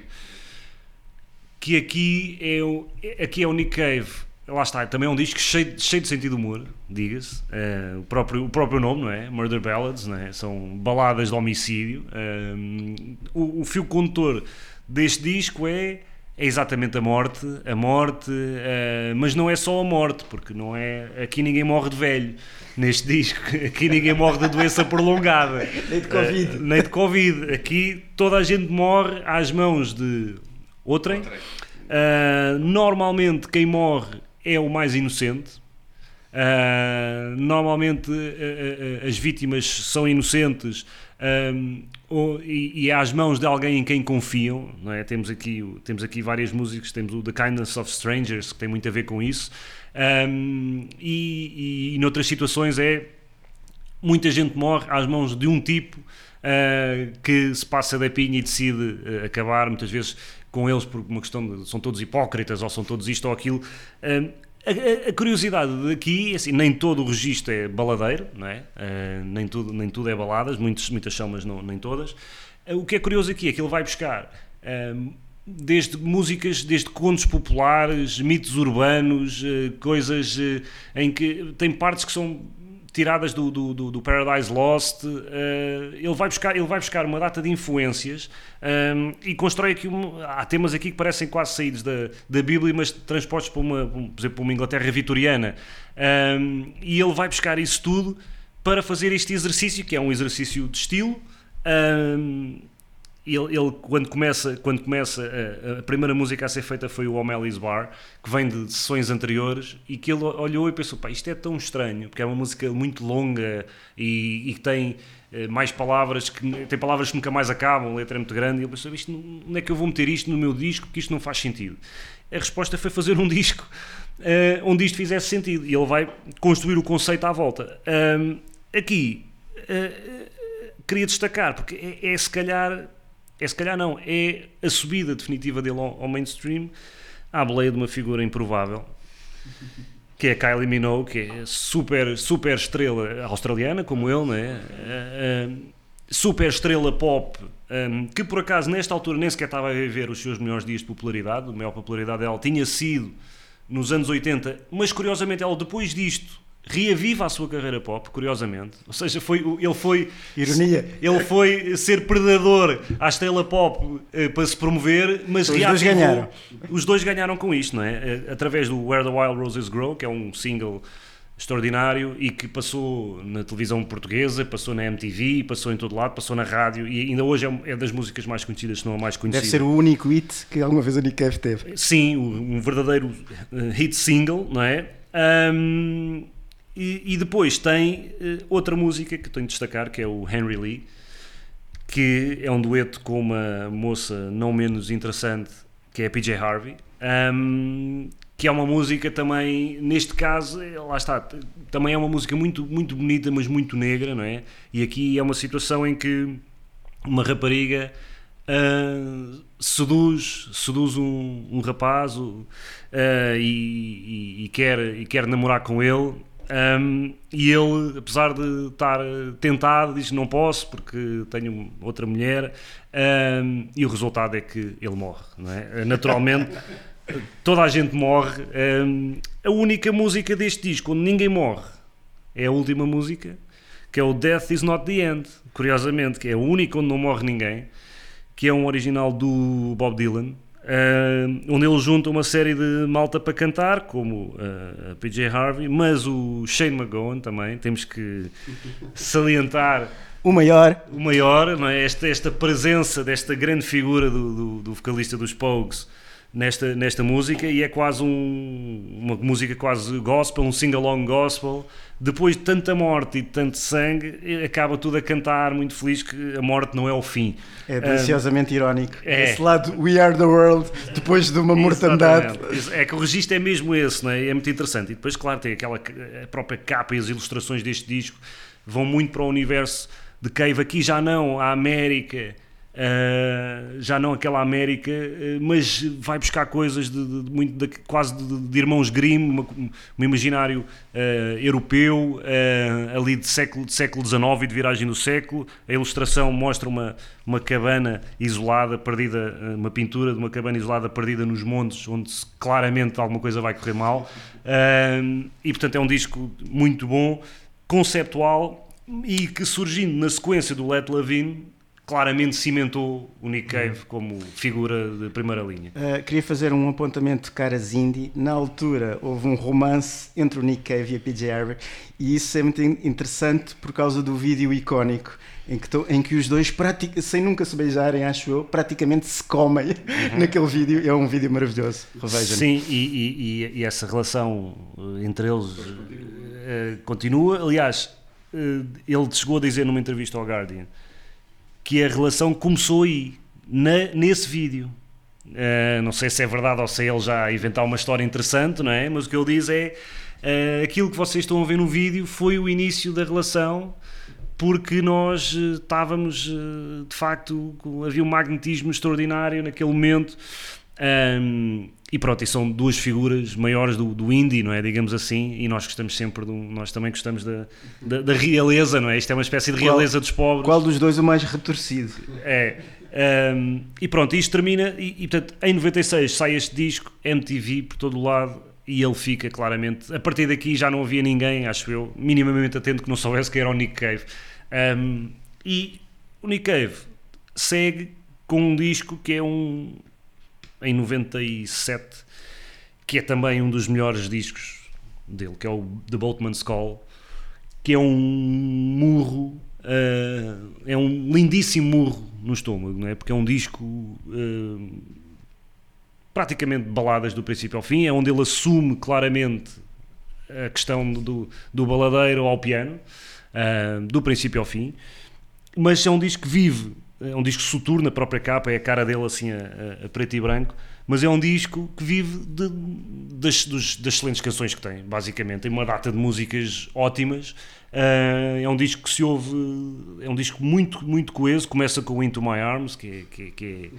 [SPEAKER 3] que aqui é o, aqui é o Nick Cave. Lá está, também é um disco cheio, cheio de sentido de humor, diga-se. Uh, o, próprio, o próprio nome, não é? Murder Ballads, não é? São baladas de homicídio. Uh, o, o fio condutor deste disco é é exatamente a morte, a morte, uh, mas não é só a morte, porque não é aqui ninguém morre de velho neste disco, aqui ninguém morre de doença prolongada,
[SPEAKER 4] nem de covid,
[SPEAKER 3] uh, nem de covid. Aqui toda a gente morre às mãos de outrem. Uh, normalmente quem morre é o mais inocente. Uh, normalmente uh, as vítimas são inocentes ou, e, e é às mãos de alguém em quem confiam. Não é? temos, aqui, temos aqui várias músicas, temos o The Kindness of Strangers, que tem muito a ver com isso. Um, e, e, e noutras situações é muita gente morre às mãos de um tipo uh, que se passa da pinha e decide uh, acabar, muitas vezes com eles por uma questão de são todos hipócritas ou são todos isto ou aquilo. Uh, a, a, curiosidade daqui, assim, nem todo o registro é baladeiro, não é? nem, tudo, nem tudo é baladas, muitos, muitas são, mas não, nem todas. o que é curioso aqui é que ele vai buscar desde músicas, desde contos populares, mitos urbanos, coisas em que tem partes que são tiradas do, do, do, Paradise Lost, uh, ele, vai buscar, ele vai buscar uma data de influências um, eh, e constrói aqui, um, há temas aqui que parecem quase saídos da, da Bíblia, mas transpostos para uma, por exemplo, para uma Inglaterra vitoriana, um, eh, e ele vai buscar isso tudo para fazer este exercício, que é um exercício de estilo, um, ele, ele, quando começa, quando começa a, a, primeira música a ser feita foi o O'Malley's Bar, que vem de sessões anteriores, e que ele olhou e pensou: pá, isto é tão estranho, porque é uma música muito longa e, que tem eh, mais palavras, que tem palavras que nunca mais acabam, letra é muito grande, e ele pensou: isto, onde é que eu vou meter isto no meu disco? Porque isto não faz sentido. A resposta foi fazer um disco uh, onde isto fizesse sentido, e ele vai construir o conceito à volta. Aqui. Uh, queria destacar, porque é, é se calhar é se calhar não, é a subida definitiva dele ao, ao mainstream à boleia de uma figura improvável que é Kylie Minogue, que é super, super estrela australiana, como ele, né? super estrela pop, um, que por acaso nesta altura nem sequer estava a viver os seus melhores dias de popularidade, a maior popularidade dela tinha sido nos anos 80, mas curiosamente ela depois disto reaviva a sua carreira pop, curiosamente. Ou seja, foi, ele foi
[SPEAKER 4] Ironia.
[SPEAKER 3] ele foi ser predador à estrela pop eh, para se promover, mas
[SPEAKER 4] Os dois ganharam.
[SPEAKER 3] Os dois ganharam com isto, não é? Eh, Através do Where the Wild Roses Grow, que é um single extraordinário e que passou na televisão portuguesa, passou na MTV, passou em todo lado, passou na rádio e ainda hoje é um- é das músicas mais conhecidas, se não a mais conhecida.
[SPEAKER 4] Deve ser o único hit que alguma vez a Nick Cave teve.
[SPEAKER 3] Sim, um verdadeiro eh, hit single, não é? Ahm, e, depois tem eh, outra música que tenho de destacar, que é o Henry Lee, que é um dueto com uma moça não menos interessante, que é a PJ Harvey, ahm, que é uma música também, neste caso, eh, lá está, também é uma música muito, muito bonita, mas muito negra, não é? E aqui é uma situação em que uma rapariga ah, seduz, seduz um, um rapaz ah, e, e- e quer, e quer namorar com ele. Ahm, e ele, apesar de estar tentado, diz não posso porque tenho outra mulher. ahm, e o resultado é que ele morre, é? Naturalmente, toda a gente morre. ahm, a única música deste disco onde ninguém morre é a última música, que é o Death is Not the End, curiosamente, que é o único onde não morre ninguém, que é um original do Bob Dylan, eh, onde ele junta uma série de malta para cantar, como eh, a PJ Harvey, mas o Shane McGowan também, temos que salientar
[SPEAKER 4] O maior.
[SPEAKER 3] o maior, não é? esta, esta presença desta grande figura do, do, do vocalista dos Pogues nesta, nesta música e é quase um, uma música quase gospel, um sing-along gospel. Depois de tanta morte e de tanto sangue, acaba tudo a cantar muito feliz que a morte não é o fim.
[SPEAKER 4] É deliciosamente irónico.
[SPEAKER 3] é.
[SPEAKER 4] Esse lado We Are the World, depois de uma mortandade.
[SPEAKER 3] É que o registro é mesmo esse, não é? é muito interessante. E depois, claro, tem aquela a própria capa e as ilustrações deste disco vão muito para o universo de Cave. Aqui já não a América, ah, já não aquela América, ah, mas vai buscar coisas de, de- muito de- quase de, de irmãos Grimm, uma- um imaginário ah, europeu, ali de século, de século XIX e de viragem do século. A ilustração mostra uma, uma cabana isolada, perdida, uma pintura de uma cabana isolada perdida nos montes, onde claramente alguma coisa vai correr mal. E portanto é um disco muito bom, conceptual e que surgindo na sequência do Let Levine claramente cimentou o Nick Cave como figura de primeira linha.
[SPEAKER 4] Uh, queria fazer um apontamento de caras indie. Na altura houve um romance entre o Nick Cave e a PJ Harvey e isso é muito in- interessante por causa do vídeo icónico em que, to- em que os dois, pratic- sem nunca se beijarem, acho eu, praticamente se comem naquele vídeo. É um vídeo maravilhoso. Revejam.
[SPEAKER 3] Sim, e, e- e- essa relação eh, entre eles eh, continua. Aliás, eh, ele chegou a dizer numa entrevista ao Guardian que a relação começou aí, na- nesse vídeo. Eh, não sei se é verdade ou se ele já a inventar uma história interessante, não é? Mas o que ele diz é eh, aquilo que vocês estão a ver no vídeo foi o início da relação porque nós eh, estávamos de facto havia um magnetismo extraordinário naquele momento Ahm, e pronto, e são duas figuras maiores do, do indie, não é? Digamos assim, e nós gostamos sempre, um- nós também gostamos da, da, da realeza, não é? Isto é uma espécie de
[SPEAKER 4] Qual-
[SPEAKER 3] realeza dos pobres.
[SPEAKER 4] Qual dos dois o mais retorcido?
[SPEAKER 3] É. Ahm, e pronto, isto termina, e, e, portanto, em 96 sai este disco, MTV por todo o lado, e ele fica claramente. A partir daqui já não havia ninguém, acho eu, minimamente atento que não soubesse que era o Nick Cave. Ahm, e o Nick Cave segue com um disco que é um. Em 97, que é também um dos melhores discos dele, que é o The Boatman's Call, que é um murro, ah, é um lindíssimo murro no estômago, não é? Porque é um disco ah, praticamente baladas do princípio ao fim, é onde ele assume claramente a questão do, do baladeiro ao piano, ah, do princípio ao fim, mas é um disco que vive, é um disco soturno, a própria capa é a cara dele assim a, a- preto e branco, mas é um disco que vive de- das, dos- das excelentes canções que tem, basicamente. Tem uma data de músicas ótimas. ah, é um disco que se ouve, é um disco muito, muito coeso. Começa com Into My Arms, que é, que é- que é,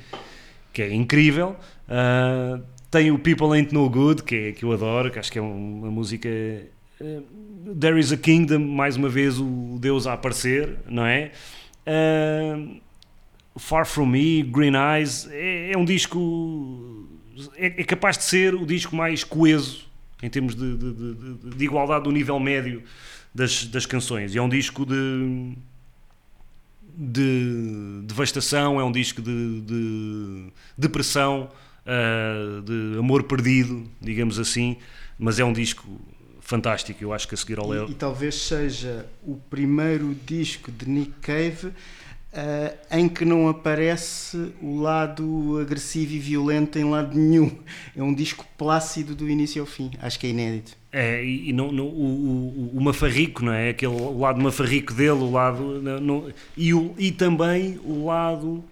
[SPEAKER 3] que é incrível. Ah, tem o People Ain't No Good, que, é, que eu adoro, que acho que é um- uma música. ah, There is a Kingdom, mais uma vez o Deus a aparecer, não é? Uh, Far From Me, Green Eyes, é, é um disco. É, é capaz de ser o disco mais coeso em termos de, de, de, de igualdade do nível médio das, das canções. E é um disco de, de devastação, é um disco de, de depressão, uh, de amor perdido, digamos assim, mas é um disco fantástico. Eu acho que a seguir ao Leo.
[SPEAKER 4] E, e talvez seja o primeiro disco de Nick Cave. Uh, em que não aparece o lado agressivo e violento em lado nenhum. É um disco plácido do início ao fim. Acho que é inédito.
[SPEAKER 3] É, e não, não, o, o, o, mafarrico, não é? Aquele o lado mafarrico dele, o lado. Não, e, o, e também o lado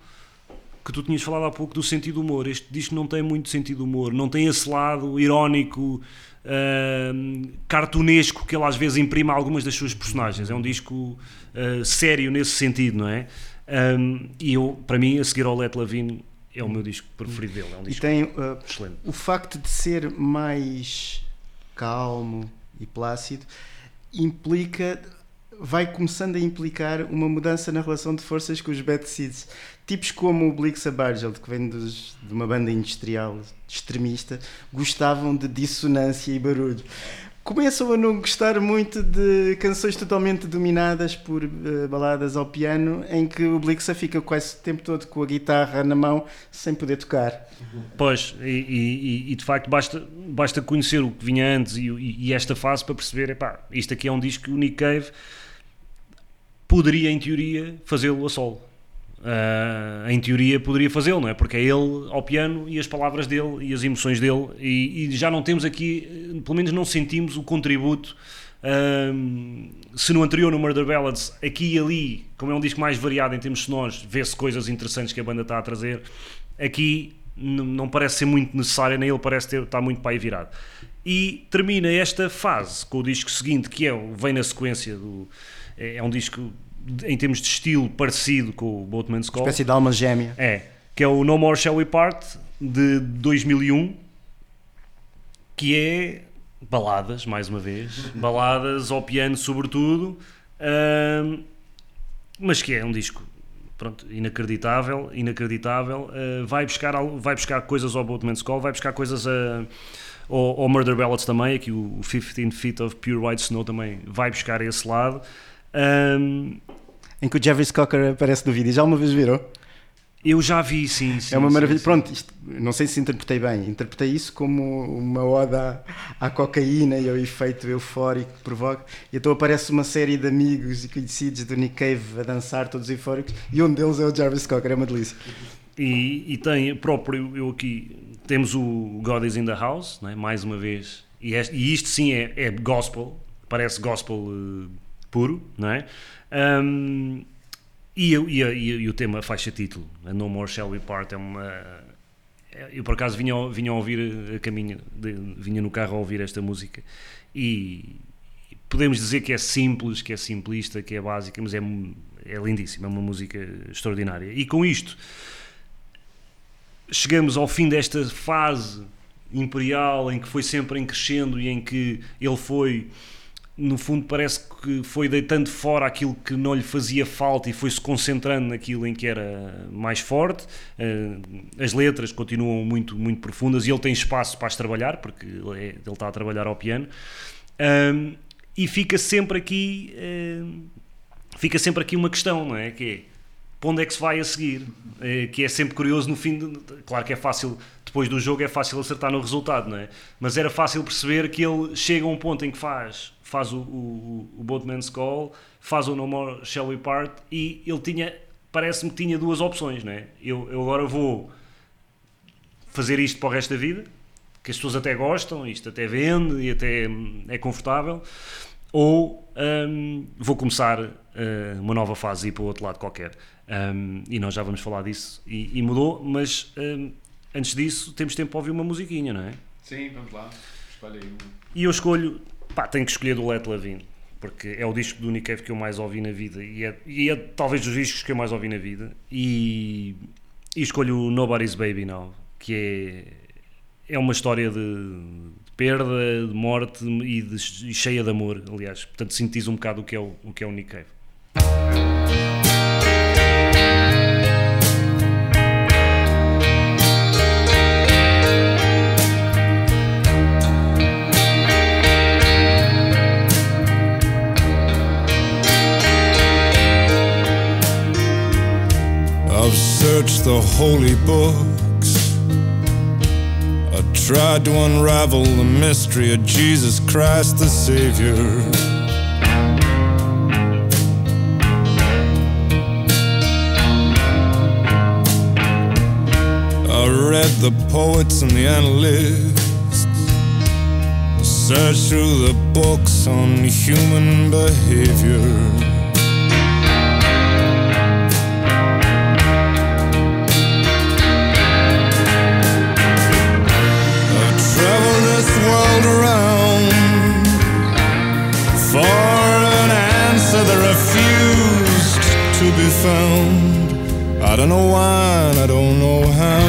[SPEAKER 3] que tu tinhas falado há pouco do sentido humor. Este disco não tem muito sentido humor, não tem esse lado irónico, uh, cartunesco que ele às vezes imprime a algumas das suas personagens. É um disco uh, sério nesse sentido, não é? Um, e eu, para mim, a seguir ao Let Lavine é o meu disco preferido dele. É um disco
[SPEAKER 4] e tem uh,
[SPEAKER 3] excelente.
[SPEAKER 4] o facto de ser mais calmo e plácido implica vai começando a implicar uma mudança na relação de forças com os Bad Seeds. Tipos como o Blix Bargeld, que vem dos, de uma banda industrial extremista, gostavam de dissonância e barulho começam a não gostar muito de canções totalmente dominadas por uh, baladas ao piano, em que o Blixa fica quase o tempo todo com a guitarra na mão sem poder tocar.
[SPEAKER 3] Pois, e, e, e de facto basta, basta conhecer o que vinha antes e, e, esta fase para perceber, epá, isto aqui é um disco que o Nick Cave poderia, em teoria, fazê-lo a solo. Uh, em teoria poderia fazê-lo, não é? Porque é ele ao piano e as palavras dele e as emoções dele, e, e já não temos aqui, pelo menos não sentimos o contributo. Uh, se no anterior, no Murder Ballads, aqui e ali, como é um disco mais variado em termos sonoros, vê-se coisas interessantes que a banda está a trazer. Aqui não parece ser muito necessária, nem ele parece ter, estar muito para aí virado. E termina esta fase com o disco seguinte, que é, vem na sequência do. É, é um disco em termos de estilo parecido com o Boatman's Call.
[SPEAKER 4] Espécie de alma gêmea.
[SPEAKER 3] É, que é o No More Shall We Part de 2001, que é baladas, mais uma vez, baladas ao piano sobretudo, mas que é um disco pronto, inacreditável, inacreditável, uh, vai, buscar, vai buscar coisas ao Boatman's Call, vai buscar coisas a, ao, ao Murder Ballads também, aqui o 15 Feet of Pure White Snow também vai buscar esse lado. Um,
[SPEAKER 4] em que o Jeffrey Cocker aparece no vídeo. Já uma vez viram?
[SPEAKER 3] Eu já vi, sim. sim
[SPEAKER 4] é uma
[SPEAKER 3] sim,
[SPEAKER 4] maravilha.
[SPEAKER 3] Sim.
[SPEAKER 4] Pronto, isto, não sei se interpretei bem. Interpretei isso como uma oda à, à cocaína e ao efeito eufórico que provoca. E então aparece uma série de amigos e conhecidos do Nick Cave a dançar, todos eufóricos, e um deles é o Jarvis Cocker. É uma delícia.
[SPEAKER 3] E, e tem próprio, eu aqui, temos o God is in the House, é? mais uma vez. E, este, e isto sim é, é gospel, parece gospel uh, puro, não é? Um, e, e, e, e, o tema faixa título, a No More Shall We Part, é uma. É, eu por acaso vinha, vinha a ouvir a caminho, de, vinha no carro a ouvir esta música e podemos dizer que é simples, que é simplista, que é básica, mas é, é lindíssima, é uma música extraordinária. E com isto chegamos ao fim desta fase imperial em que foi sempre em crescendo e em que ele foi no fundo parece que foi deitando fora aquilo que não lhe fazia falta e foi-se concentrando naquilo em que era mais forte. Eh, as letras continuam muito, muito profundas e ele tem espaço para as trabalhar, porque ele, é, está a trabalhar ao piano. e fica sempre aqui fica sempre aqui uma questão, não é? Que é, para onde é que se vai a seguir? Eh, que é sempre curioso no fim, de, claro que é fácil depois do jogo é fácil acertar no resultado, não é? Mas era fácil perceber que ele chega a um ponto em que faz faz o, o, o Boatman's Call, faz o No More Shall We Part e ele tinha, parece-me que tinha duas opções, né? Eu, eu agora vou fazer isto para o resto da vida, que as pessoas até gostam, isto até vende e até é confortável, ou um, vou começar uh, uma nova fase e ir para o outro lado qualquer. Um, e nós já vamos falar disso e, e mudou, mas um, antes disso temos tempo para ouvir uma musiquinha, não é?
[SPEAKER 2] Sim, vamos lá. Escolhe aí uma.
[SPEAKER 3] E eu escolho Pá, tenho que escolher do Let Lavine, porque é o disco do Nick Cave que eu mais ouvi na vida e é, e é talvez dos discos que eu mais ouvi na vida. E, e escolho o Nobody's Baby Now, que é, é uma história de, de perda, de morte e, de, e, cheia de amor, aliás. Portanto, sintetiza um bocado o que é o, o, que é o Nick Cave.
[SPEAKER 5] Searched the holy books. I tried to unravel the mystery of Jesus Christ the Savior. I read the poets and the analysts, I searched through the books on human behavior. For an answer that refused to be found. I don't know why, and I don't know how,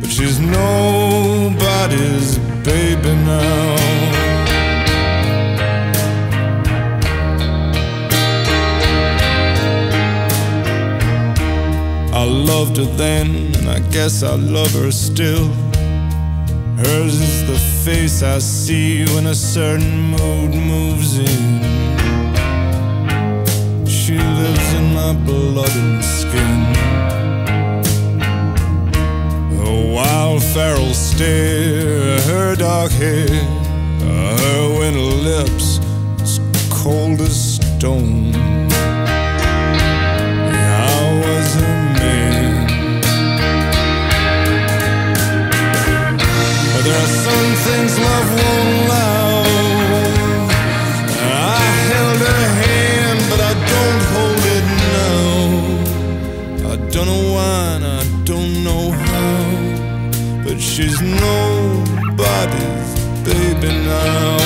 [SPEAKER 5] but she's nobody's baby now. I loved her then, and I guess I love her still. Hers is the face I see when a certain mood moves in. She lives in my blood and skin. Her wild feral stare, her dark hair, her winter lips, as cold as stone. She's nobody's baby now.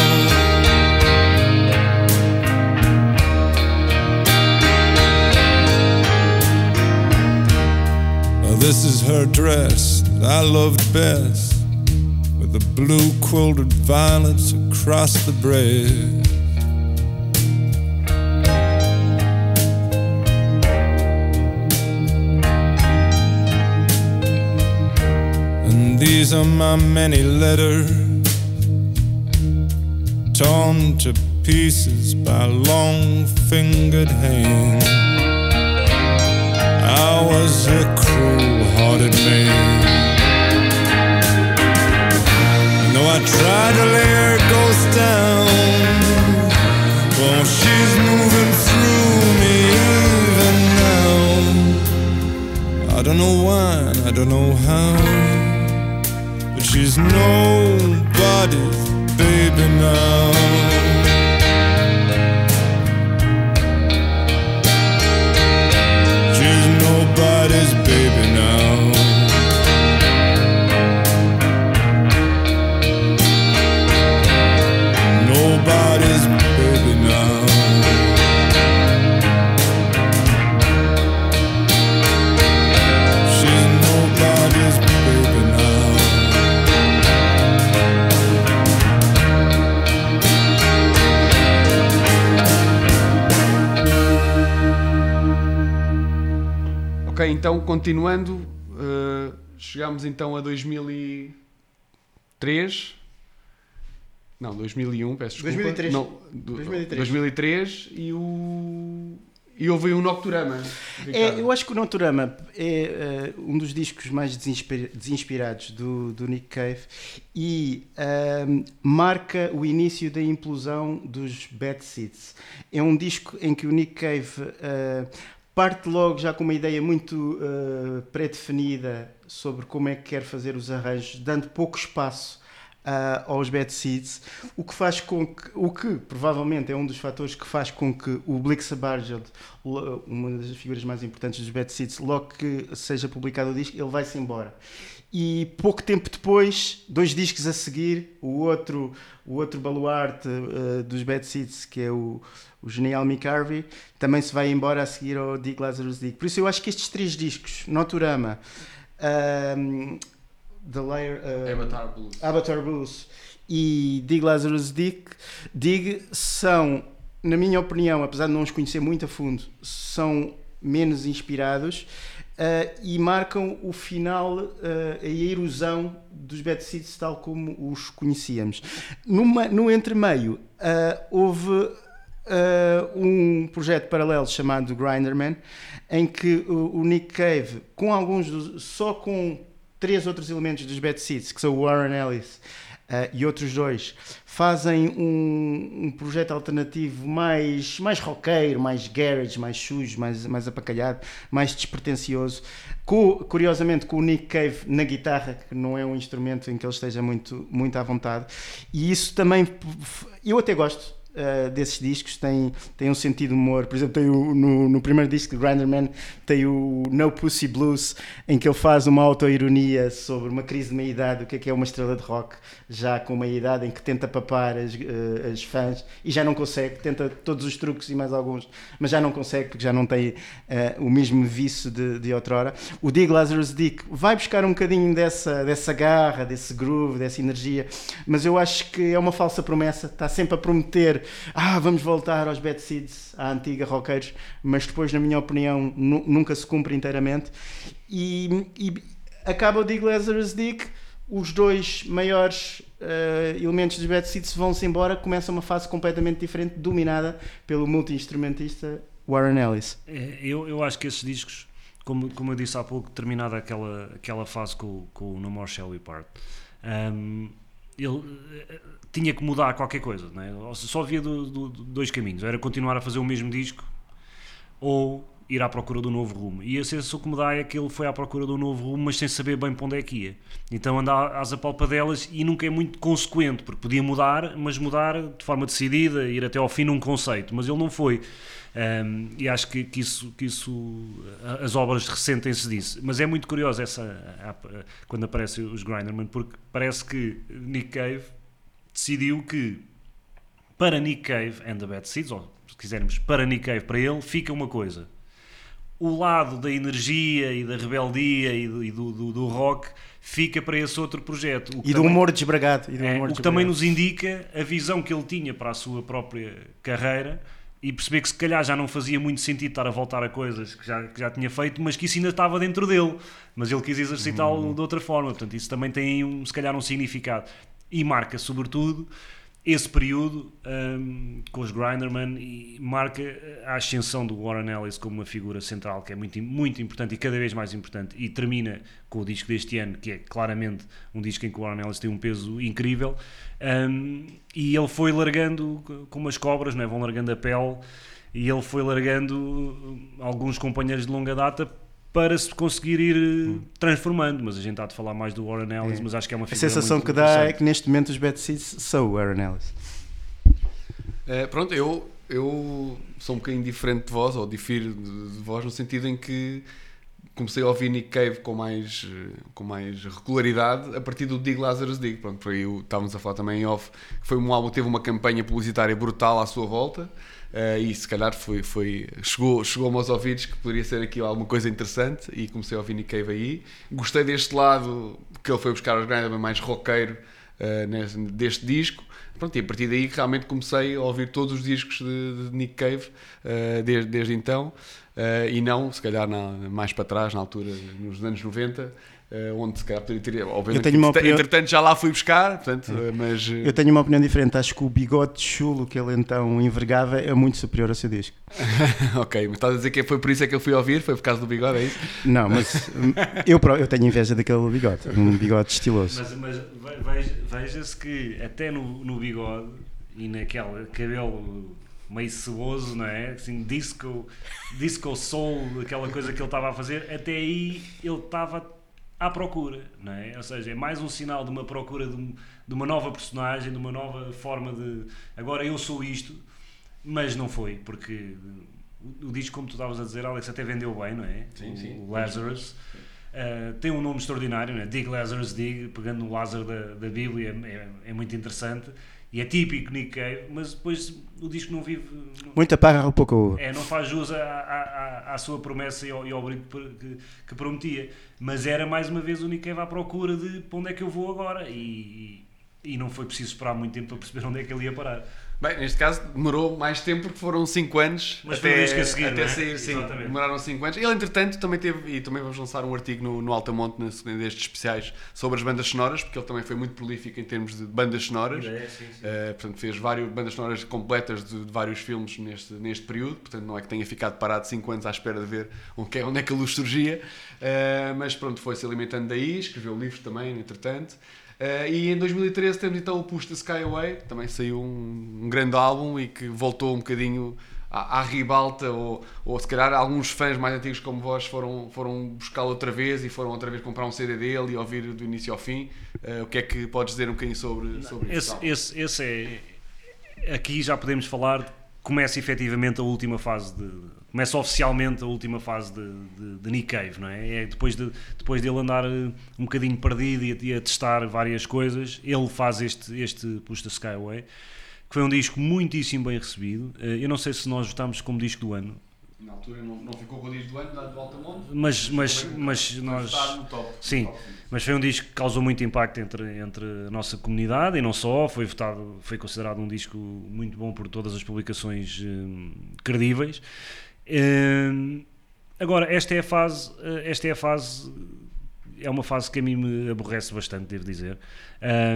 [SPEAKER 5] This is her dress that I loved best, blue quilted violets across the breast. And these are my many letters, torn to pieces by long fingered hands. I was a cruel hearted man. Though I tried to lay her ghost down, she's moving through me even now. I don't know why, I don't know how, but she's nobody's baby now. She's nobody's baby now.
[SPEAKER 2] Ok, então continuando, eh, chegamos então a 2003. Não, 2001, peço desculpa.
[SPEAKER 4] 2003.
[SPEAKER 2] Não, do-
[SPEAKER 4] 2003.
[SPEAKER 2] 2003 e o. E houve um Nocturama.
[SPEAKER 4] É, eu acho que o Noturama é eh, um dos discos mais desinspira- desinspirados do, do Nick Cave e ahm, marca o início da implosão dos Bad Seeds. É um disco em que o Nick Cave ah, parte logo já com uma ideia muito ah, pré-definida sobre como é que quer fazer os arranjos, dando pouco espaço ah, aos Bad Seeds, o que faz com que, o que provavelmente é um dos fatores que faz com que o Sabargeld, lo- uma das figuras mais importantes dos Bad Seeds, logo que seja publicado o disco, ele vai-se embora. E pouco tempo depois, dois discos a seguir, o outro, o outro baluarte ah, dos Bad Seeds, que é o, o genial Mick Harvey, também se vai embora a seguir ao Dick Lazarus Dick. Por isso eu acho que estes três discos, Noturama, ahm, The Layer, ah,
[SPEAKER 2] Avatar Blues.
[SPEAKER 4] Avatar Blues e Dig Lazarus Dig, Dig são, na minha opinião, apesar de não os conhecer muito a fundo, são menos inspirados eh, e marcam o final, eh, a erosão dos Bad Seeds tal como os conhecíamos. Numa, no entremeio, eh, houve uh, um projeto paralelo chamado Grinderman, em que o, o Nick Cave, com alguns dos- só com três outros elementos dos Bad Seeds, que são o Warren Ellis uh, e outros dois, fazem um, um projeto alternativo mais, mais roqueiro, mais garage, mais sujo, mais, mais apacalhado, mais despretensioso. Com- curiosamente, com o Nick Cave na guitarra, que não é um instrumento em que ele esteja muito, muito à vontade. E isso também, eu até gosto. Uh, desses discos tem, tem um sentido de humor, por exemplo, tem o, no, no primeiro disco de Grinderman tem o No Pussy Blues, em que ele faz uma autoironia sobre uma crise de meia-idade, o que é que é uma estrela de rock, já com meia-idade, em que tenta papar as, uh, as fãs e já não consegue, tenta todos os truques e mais alguns, mas já não consegue porque já não tem uh, o mesmo vício de, de outrora. O Dig Lazarus Dick vai buscar um bocadinho dessa, dessa garra, desse groove, dessa energia, mas eu acho que é uma falsa promessa, está sempre a prometer, ah, vamos voltar aos Bad Seeds, à antiga rockeiros, mas depois, na minha opinião, nu- nunca se cumpre inteiramente. E, e acaba o Dig Lazarus Dick, os dois maiores eh, elementos dos Bad Seeds vão-se embora, começa uma fase completamente diferente, dominada pelo multi-instrumentista Warren Ellis.
[SPEAKER 3] É, eu, eu acho que esses discos, como, como eu disse há pouco, terminada aquela, aquela fase com, com o No More Shall We Part, hum, ele eh, tinha que mudar qualquer coisa. Não é? Só havia do- do- dois caminhos: era continuar a fazer o mesmo disco ou ir à procura do novo rumo. E a sensação que me dá é que ele foi à procura do novo rumo, mas sem saber bem para onde é que ia. Então anda às apalpadelas e nunca é muito consequente, porque podia mudar, mas mudar de forma decidida, ir até ao fim num conceito, mas ele não foi. Um, e acho que, que isso, que isso as obras ressentem-se disso. Mas é muito curioso essa, quando aparecem os Grinderman, porque parece que Nick Cave decidiu que para Nick Cave and the Bad Seeds, ou se quisermos, para Nick Cave, para ele, fica uma coisa. O lado da energia e da rebeldia e do, e do, do- do rock fica para esse outro projeto.
[SPEAKER 4] E do
[SPEAKER 3] também-
[SPEAKER 4] humor desbragado. E do
[SPEAKER 3] é,
[SPEAKER 4] humor
[SPEAKER 3] o que também
[SPEAKER 4] desbragado.
[SPEAKER 3] nos indica a visão que ele tinha para a sua própria carreira e perceber que se calhar já não fazia muito sentido estar a voltar a coisas que já, que já tinha feito, mas que isso ainda estava dentro dele. Mas ele quis exercitá-lo de outra forma. Portanto, isso também tem um, se calhar um significado. E marca, sobretudo, esse período hum, com os Grinderman e marca a ascensão do Warren Ellis como uma figura central que é muito, muito importante e cada vez mais importante e termina com o disco deste ano que é claramente um disco em que o Warren Ellis tem um peso incrível Hum, e ele foi largando como as cobras, não é? vão largando a pele e ele foi largando hum, alguns companheiros de longa data para se conseguir ir eh, transformando, mas a gente há de falar mais do Warren Ellis,
[SPEAKER 4] É.
[SPEAKER 3] mas acho que é uma
[SPEAKER 4] A sensação
[SPEAKER 3] muito
[SPEAKER 4] que dá é que neste momento os Bad Seeds são o Warren Ellis.
[SPEAKER 2] Eh, pronto, eu, eu sou um bocadinho diferente de vós, ou difiro de, de vós, no sentido em que comecei a ouvir Nick Cave com mais, com mais regularidade a partir do Dig Lazarus Dig. Pronto, foi, o- estávamos a falar também em off, que foi um álbum teve uma campanha publicitária brutal à sua volta. eh, e se calhar foi, foi, chegou, chegou-me aos ouvidos que poderia ser aqui alguma coisa interessante e comecei a ouvir Nick Cave aí. Gostei deste lado que ele foi buscar os grandes mais roqueiro eh, nesse- deste disco. Pronto, e a partir daí realmente comecei a ouvir todos os discos de, de Nick Cave eh, desde, desde então. Eh, e não, se calhar, na- mais para trás, na altura, nos anos 90, eh, onde se calhar poderia ter. Obviamente,
[SPEAKER 4] tenho uma
[SPEAKER 2] entretanto-
[SPEAKER 4] opinião-
[SPEAKER 2] entretanto já lá fui buscar, portanto, eh, mas. eh,
[SPEAKER 4] Eu tenho uma opinião diferente. Acho que o bigode chulo que ele então envergava é muito superior ao seu disco.
[SPEAKER 2] ok, mas estás a dizer que foi por isso é que eu fui ouvir? Foi por causa do bigode, é isso?
[SPEAKER 4] Não, mas hum, eu, eu tenho inveja daquele bigode. Um bigode estiloso.
[SPEAKER 3] Mas, mas ve- veja- veja-se que até no, no bigode e naquele cabelo meio ceboso, não é? Assim, disco, disco soul, aquela coisa que ele estava a fazer, até aí ele estava à procura, não é? Ou seja, é mais um sinal de uma procura de, um- de uma nova personagem, de uma nova forma de agora eu sou isto, mas não foi, porque o, o disco, como tu estavas a dizer, Alex, até vendeu bem, não é?
[SPEAKER 2] Sim,
[SPEAKER 3] o,
[SPEAKER 2] sim.
[SPEAKER 3] o Lazarus. Uh, tem um nome extraordinário, né? Dig Lazarus Dig, pegando no Lázaro da, da Bíblia, é, é muito interessante e é típico Nick Cave, mas depois o disco não vive, não,
[SPEAKER 4] Muita parra, pouca uva.
[SPEAKER 3] é, não faz jus à, à, à- sua promessa e ao, e ao brinco que, que- que prometia. Mas era mais uma vez o Nick Cave à procura de para onde é que eu vou agora. E, e não foi preciso esperar muito tempo para perceber onde é que ele ia parar.
[SPEAKER 2] Bem, neste caso demorou mais tempo porque foram 5 anos
[SPEAKER 3] Mas
[SPEAKER 2] até,
[SPEAKER 3] a seguir,
[SPEAKER 2] até
[SPEAKER 3] é?
[SPEAKER 2] sair, sim.
[SPEAKER 3] Exatamente.
[SPEAKER 2] Demoraram 5 anos. Ele, entretanto, também teve, e também vamos lançar um artigo no, no Altamonte, destes especiais, sobre as bandas sonoras, porque ele também foi muito prolífico em termos de bandas sonoras.
[SPEAKER 3] É, sim, sim.
[SPEAKER 2] Uh, portanto, fez várias bandas sonoras completas de, de vários filmes neste, neste período. Portanto, não é que tenha ficado parado 5 anos à espera de ver onde, é- onde é que a luz surgia. Uh, mas pronto, foi-se alimentando daí, escreveu livros também, entretanto. Uh, e em 2013 temos então o Push the Sky Away, que também saiu um, um grande álbum e que voltou um bocadinho à, à ribalta, ou, ou se calhar alguns fãs mais antigos como vós foram, foram buscá-lo outra vez e foram outra vez comprar um CD dele e ouvir do início ao fim. Uh, o que é que podes dizer um bocadinho sobre, sobre
[SPEAKER 3] Esse,
[SPEAKER 2] isso?
[SPEAKER 3] esse, esse é. Aqui já podemos falar. de- Começa efetivamente a última fase de. Começa oficialmente a última fase de, de, de Nick Cave, não é? É depois, de, depois dele andar eh, um bocadinho perdido e a, a testar várias coisas, ele faz este, este Push the Skyway, que foi um disco muitíssimo bem recebido. Eh, Eu não sei se nós votámos como disco do ano,
[SPEAKER 2] Na altura não, não ficou com o disco do ano, dado do Altamonte.
[SPEAKER 3] mas, mas, mas
[SPEAKER 2] Deve
[SPEAKER 3] nós.
[SPEAKER 2] top.
[SPEAKER 3] Sim, mas foi um disco que causou muito impacto entre, entre a nossa comunidade e não só, foi votado, foi considerado um disco muito bom por todas as publicações hum, credíveis. Agora, esta é a fase, eh, esta é a fase, é uma fase que a mim me aborrece bastante, devo dizer.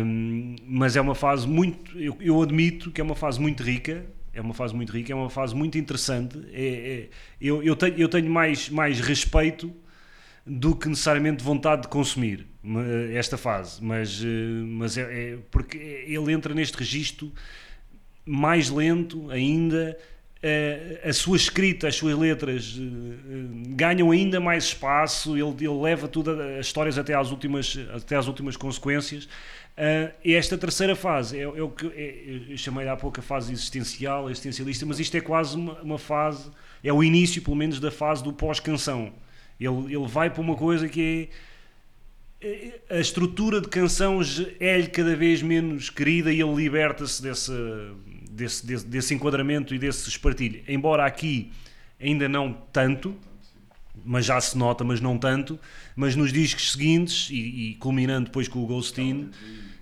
[SPEAKER 3] Hum, mas é uma fase muito, eu, eu admito que é uma fase muito rica, é uma fase muito rica, é uma fase muito interessante. É, é- eu, eu tenho, eu tenho mais, mais respeito do que necessariamente vontade de consumir esta fase, mas, eh, mas é, é- porque ele entra neste registro mais lento ainda. Eh, a sua escrita, as suas letras eh, eh, ganham ainda mais espaço. Ele, ele leva tudo as histórias até às últimas, até às últimas consequências. E esta terceira fase é, é o que é- eu chamei há pouco a fase existencial, existencialista, mas isto é quase uma, uma fase, é o início, pelo menos, da fase do pós-canção. Ele, ele vai para uma coisa que é a estrutura de canção é-lhe cada vez menos querida e ele liberta-se desse, desse, desse, desse enquadramento e desse espartilho. Embora aqui ainda não tanto, mas já se nota, mas não tanto. Mas nos discos seguintes, e, e culminando depois com o Ghostin,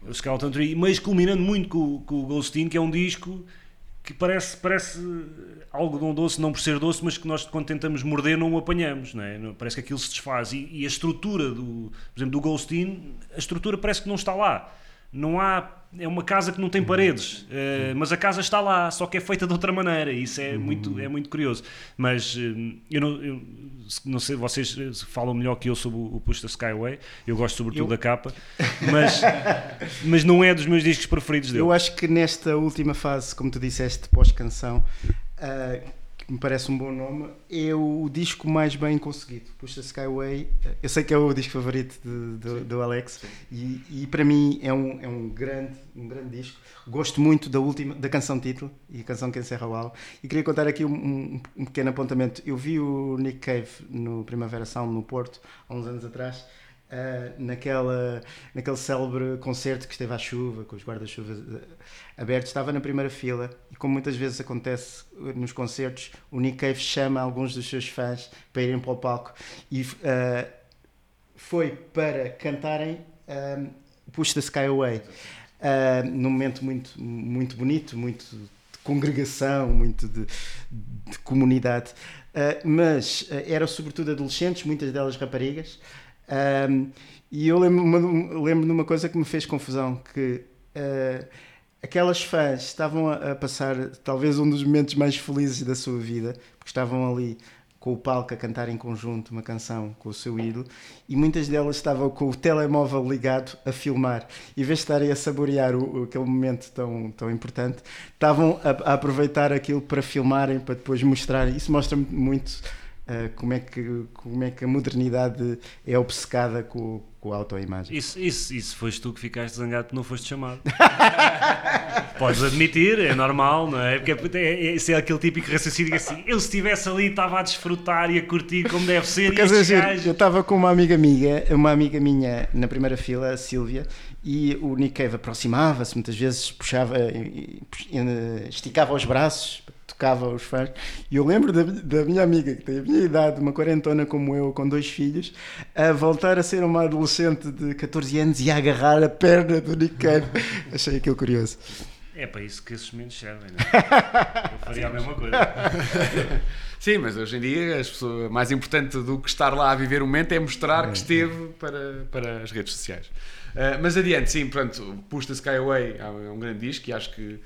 [SPEAKER 3] o Skeleton Tree, mas culminando muito com, com o Ghostin, que é um disco que parece, parece algodão doce, não por ser doce, mas que nós quando tentamos morder não o apanhamos, não é? Parece que aquilo se desfaz. E, e a estrutura, do, por exemplo, do Ghostin, a estrutura parece que não está lá. Não há. É uma casa que não tem paredes, eh, mas a casa está lá, só que é feita de outra maneira. Isso é muito, é muito curioso. Mas eh, eu não, eu se- não sei, vocês eh, falam melhor que eu sobre o o Push the Skyway. Eu gosto sobretudo
[SPEAKER 4] Eu-
[SPEAKER 3] da capa, mas, mas não é dos meus discos preferidos dele.
[SPEAKER 4] Eu acho que nesta última fase, como tu disseste, pós-canção, ah, que me parece um bom nome, é o disco mais bem conseguido. The Skyway, ah, eu sei que é o disco favorito de- do, do Alex e, e para mim é um, é um, grande, um grande disco. Gosto muito da, última, da canção título e a canção que encerra o álbum. E queria contar aqui um, um- um pequeno apontamento. Eu vi o Nick Cave no Primavera Sound no Porto, há uns anos atrás. Uh, naquela, naquele célebre concerto que esteve à chuva, com os guarda-chuvas abertos, estava na primeira fila e, como muitas vezes acontece uh, nos concertos, o Nick Cave chama alguns dos seus fãs para irem para o palco e uh, foi para cantarem um, Push the Sky Away uh, num momento muito, muito bonito, muito de congregação, muito de, de comunidade, Uh, mas uh, eram sobretudo adolescentes, muitas delas raparigas. Um, e eu lembro, lembro de uma coisa que me fez confusão, que uh, aquelas fãs estavam a, passar talvez um dos momentos mais felizes da sua vida, porque estavam ali com o palco a cantar em conjunto uma canção com o seu ídolo, e muitas delas estavam com o telemóvel ligado a filmar. Em vez de estarem a saborear o, aquele momento tão, tão importante, estavam a, a aproveitar aquilo para filmarem, para depois mostrarem. Isso mostra muito Uh, como, é que, como é que a modernidade é obcecada com, com a autoimagem.
[SPEAKER 3] Isso, isso, isso foste tu que ficaste zangado porque não foste chamado. Podes admitir, é normal, não é? Porque é, é, isso é aquele típico raciocínio que assim, eu se estivesse ali estava a desfrutar e a curtir como deve ser.
[SPEAKER 4] Porque,
[SPEAKER 3] e
[SPEAKER 4] dizer,
[SPEAKER 3] gajos...
[SPEAKER 4] Eu estava com uma amiga amiga, uma amiga minha na primeira fila, a Sílvia, e o Nick Cave aproximava-se, muitas vezes puxava, esticava os braços tocava os fãs. E eu lembro da, da minha amiga, que tem a minha idade, uma quarentona como eu, com dois filhos, a voltar a ser uma adolescente de 14 anos e a agarrar a perna do Nick Cave. Achei aquilo curioso.
[SPEAKER 3] É para isso que esses momentos servem, não é? Eu faria a mesma coisa.
[SPEAKER 2] Sim, mas hoje em dia as pessoas, mais importante do que estar lá a viver o momento é mostrar que esteve para, para as redes sociais. Uh, mas adiante, sim, pronto, Push the Sky Away é um grande disco e acho que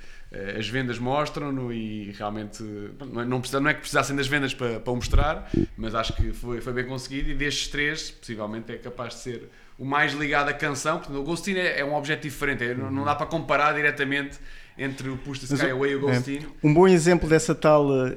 [SPEAKER 2] as vendas mostram-no e realmente não, é- não, precisa, não é que precisassem das vendas para, para o mostrar, mas acho que foi, foi bem conseguido e destes três, possivelmente é capaz de ser o mais ligado à canção, porque o Ghostin é, é um objeto diferente, é- não, não dá para comparar diretamente entre o Push the Sky Away e o
[SPEAKER 4] é,
[SPEAKER 2] Ghostin.
[SPEAKER 4] Um bom exemplo dessa tal, eh,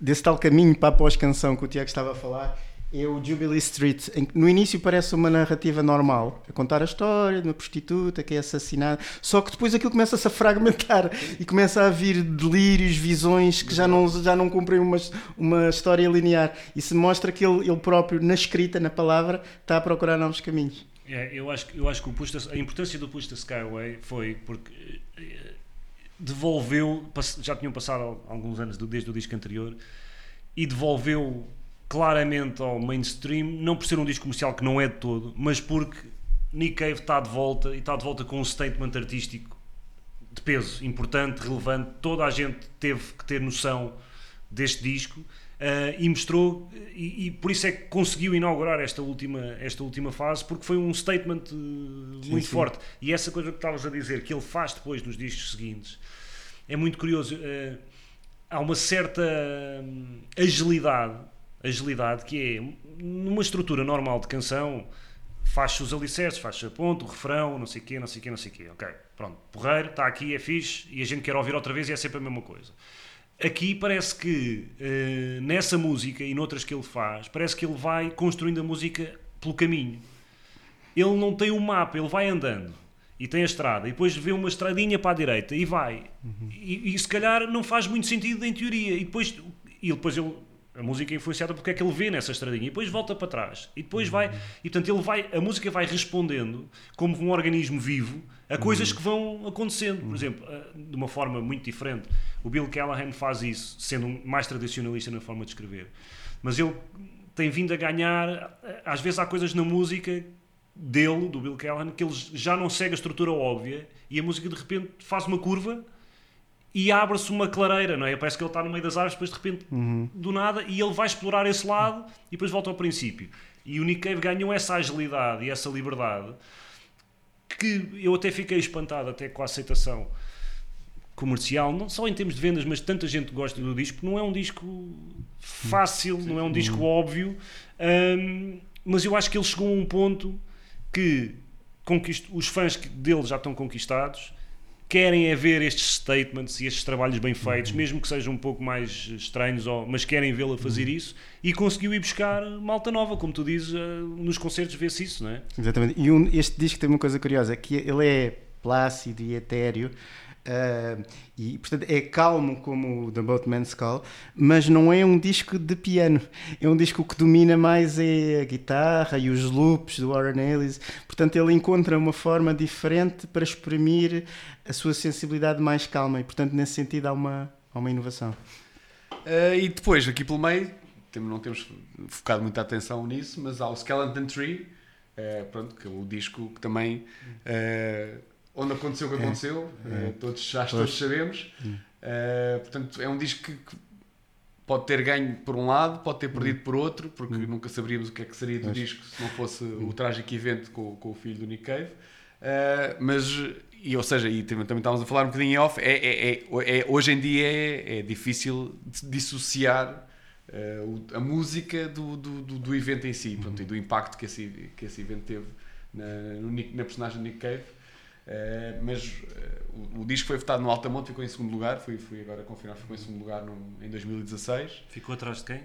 [SPEAKER 4] desse tal caminho para a pós-canção que o Tiago estava a falar é o Jubilee Street, no início parece uma narrativa normal, a contar a história de uma prostituta que é assassinada, só que depois aquilo começa-se a fragmentar e começa a vir delírios, visões que já não, já não cumprem uma, uma história linear. Se mostra que ele, ele próprio, na escrita, na palavra, está a procurar novos caminhos.
[SPEAKER 3] É, eu, acho, eu acho que o Push the- a importância do Push the Skyway foi porque eh, devolveu, já tinham passado alguns anos desde o disco anterior, e devolveu claramente ao mainstream, não por ser um disco comercial que não é de todo, mas porque Nick Cave está de volta e está de volta com um statement artístico de peso, importante, relevante. Toda a gente teve que ter noção deste disco eh, e mostrou, e, e por isso é que conseguiu inaugurar esta última, esta última fase, porque foi um statement eh, muito
[SPEAKER 4] sim.
[SPEAKER 3] forte. E essa coisa que estavas a dizer, que ele faz depois nos discos seguintes, é muito curioso. eh, há uma certa hum, agilidade, agilidade que é numa estrutura normal de canção faz-se os alicerces, faz-se a ponto, o refrão, não sei o quê, não sei o quê, não sei o quê. Ok, pronto, porreiro, está aqui, é fixe e a gente quer ouvir outra vez e é sempre a mesma coisa. Aqui parece que eh, nessa música e noutras que ele faz, parece que ele vai construindo a música pelo caminho. Ele não tem um mapa, ele vai andando e tem a estrada, e depois vê uma estradinha para a direita e vai. E, e se calhar não faz muito sentido em teoria. E depois, e depois ele, a música é influenciada porque é que ele vê nessa estradinha, e depois volta para trás. E depois vai. E portanto ele vai, a música vai respondendo como um organismo vivo a coisas que vão acontecendo. Por exemplo, eh, de uma forma muito diferente. O Bill Callahan faz isso, sendo mais tradicionalista na forma de escrever. Mas ele tem vindo a ganhar. Às vezes há coisas na música dele, do Bill Callahan, que ele já não segue a estrutura óbvia e a música de repente faz uma curva e abre-se uma clareira, não é? Parece que ele está no meio das árvores, depois de repente, do nada, e ele vai explorar esse lado e depois volta ao princípio. E o Nick Cave ganhou essa agilidade e essa liberdade que eu até fiquei espantado até com a aceitação comercial, não só em termos de vendas, mas tanta gente gosta do disco, não é um disco fácil, não é um disco óbvio, hum, mas eu acho que ele chegou a um ponto que conquist- os fãs que- dele já estão conquistados, querem é ver estes statements e estes trabalhos bem feitos, mesmo que sejam um pouco mais estranhos, ou- mas querem vê-lo a fazer isso, e conseguiu ir buscar malta nova, como tu dizes, eh, nos concertos vê-se isso, não é?
[SPEAKER 4] Exatamente. E um- este disco tem uma coisa curiosa, que ele é plácido e etéreo, ah, e portanto é calmo como o The Boatman's Call, mas não é um disco de piano. É um disco que domina mais é a guitarra e os loops do Warren Ellis. Portanto, ele encontra uma forma diferente para exprimir a sua sensibilidade mais calma e, portanto, nesse sentido há uma, há uma inovação.
[SPEAKER 2] Uh, e depois, aqui pelo meio, não temos focado muita atenção nisso, mas há o Skeleton Tree, uh, pronto, que é o disco que também, uh, onde aconteceu o que
[SPEAKER 4] É.
[SPEAKER 2] aconteceu, uh, todos, já todos sabemos. Uh, portanto, é um disco que, que pode ter ganho por um lado, pode ter perdido por outro, porque nunca saberíamos o que é que seria do disco se não fosse o trágico evento com, com o filho do Nick Cave. Uh, mas, e, ou seja, e também, também estávamos a falar um bocadinho em off, é, é- é- é- hoje em dia é, é difícil dissociar uh, o- a música do, do, do- do evento em si pronto, e do impacto que esse, que esse evento teve na, no na personagem do Nick Cave. Uh, mas uh, o, o disco foi votado no Altamonte, ficou em segundo lugar, fui, fui agora confirmar, ficou em segundo lugar no- em 2016.
[SPEAKER 3] Ficou atrás de quem?